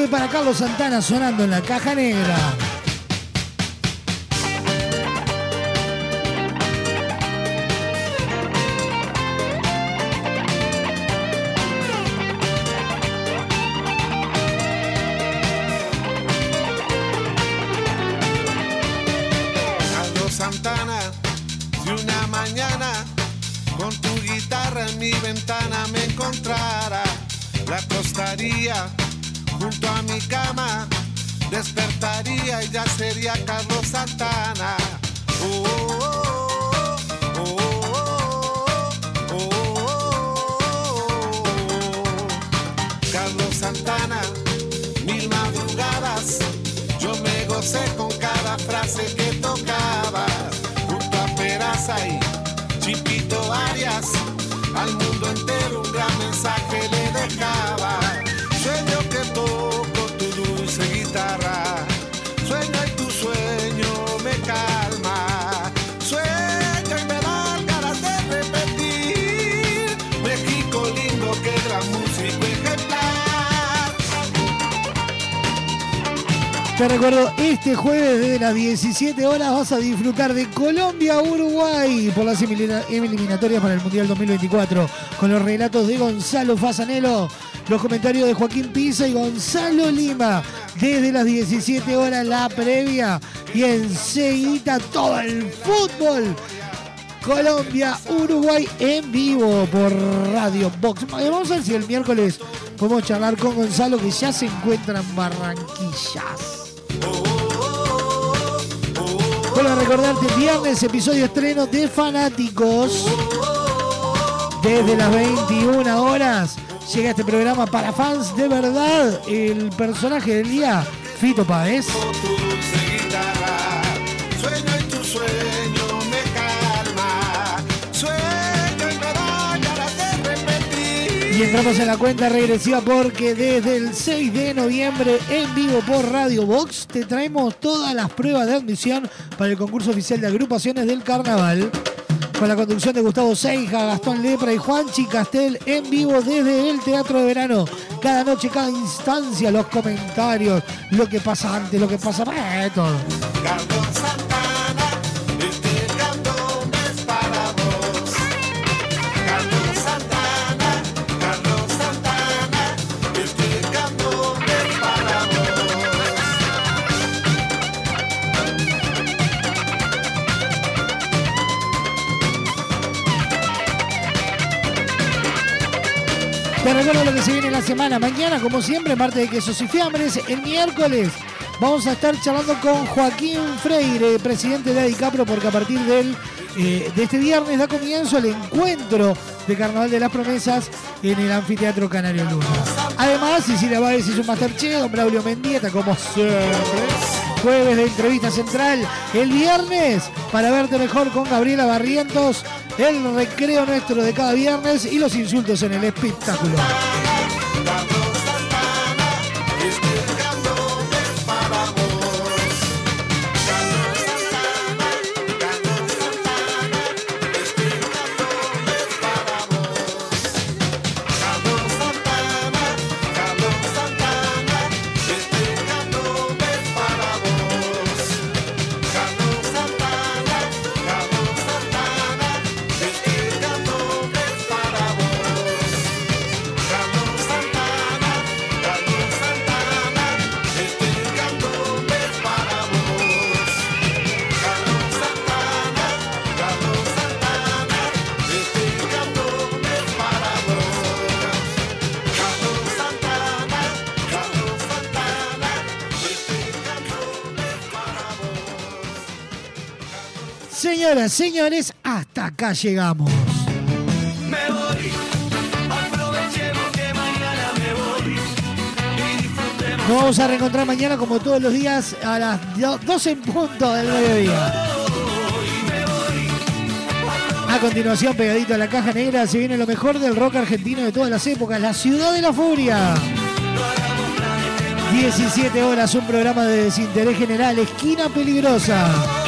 Para Carlos Santana sonando en la caja negra. Este jueves desde las 17 horas vas a disfrutar de Colombia-Uruguay por las elimina- eliminatorias para el Mundial 2024 con los relatos de Gonzalo Fasanelo, los comentarios de Joaquín Pisa y Gonzalo Lima. Desde las 17 horas la previa y enseguida todo el fútbol. Colombia-Uruguay en vivo por Radio Box. Vamos a ver si el miércoles podemos charlar con Gonzalo que ya se encuentra en Barranquillas. Vuelvo a recordarte, viernes, episodio estreno de Fanáticos. Desde las 21 horas llega este programa para fans de verdad. El personaje del día, Fito Páez. Sueño y tu sueño Y entramos en la cuenta regresiva porque desde el 6 de noviembre en vivo por Radio Box te traemos todas las pruebas de admisión para el concurso oficial de agrupaciones del carnaval. Con la conducción de Gustavo Seija, Gastón Lepra y Juanchi Castel en vivo desde el Teatro de Verano. Cada noche, cada instancia, los comentarios, lo que pasa antes, lo que pasa todo. Recuerdo lo que se viene la semana. Mañana, como siempre, martes de quesos y fiambres. El miércoles vamos a estar charlando con Joaquín Freire, presidente de Adicapro, porque a partir del, eh, de este viernes da comienzo el encuentro de Carnaval de las Promesas en el Anfiteatro Canario Luna. Además, Cecilia Báez hizo un Masterchef, don Braulio Mendieta, como siempre. Jueves de entrevista central. El viernes, para verte mejor con Gabriela Barrientos, el recreo nuestro de cada viernes y los insultos en el espectáculo. Señoras, señores, hasta acá llegamos. Me voy, aprovechemos que mañana me voy y disfrutemos. Nos vamos a reencontrar mañana como todos los días a las do- 12 en punto del mediodía. A continuación, pegadito a la caja negra, se viene lo mejor del rock argentino de todas las épocas, la ciudad de la furia. 17 horas, un programa de desinterés general, esquina peligrosa.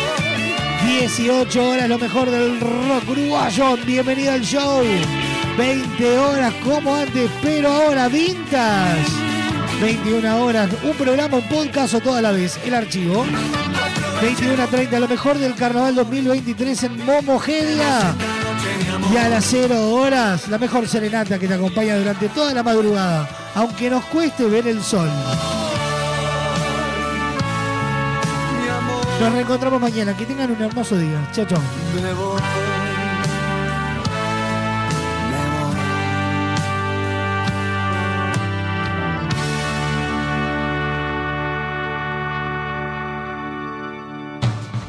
18 horas, lo mejor del rock uruguayo, bienvenido al show. 20 horas como antes, pero ahora vintage. 21 horas, un programa, un podcast o toda la vez, el archivo. 21 a 30, lo mejor del carnaval 2023 en Momogedia. Y a las 0 horas, la mejor serenata que te acompaña durante toda la madrugada, aunque nos cueste ver el sol. Nos reencontramos mañana, que tengan un hermoso día. Chao, chao.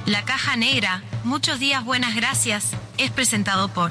La caja negra, muchos días buenas gracias, es presentado por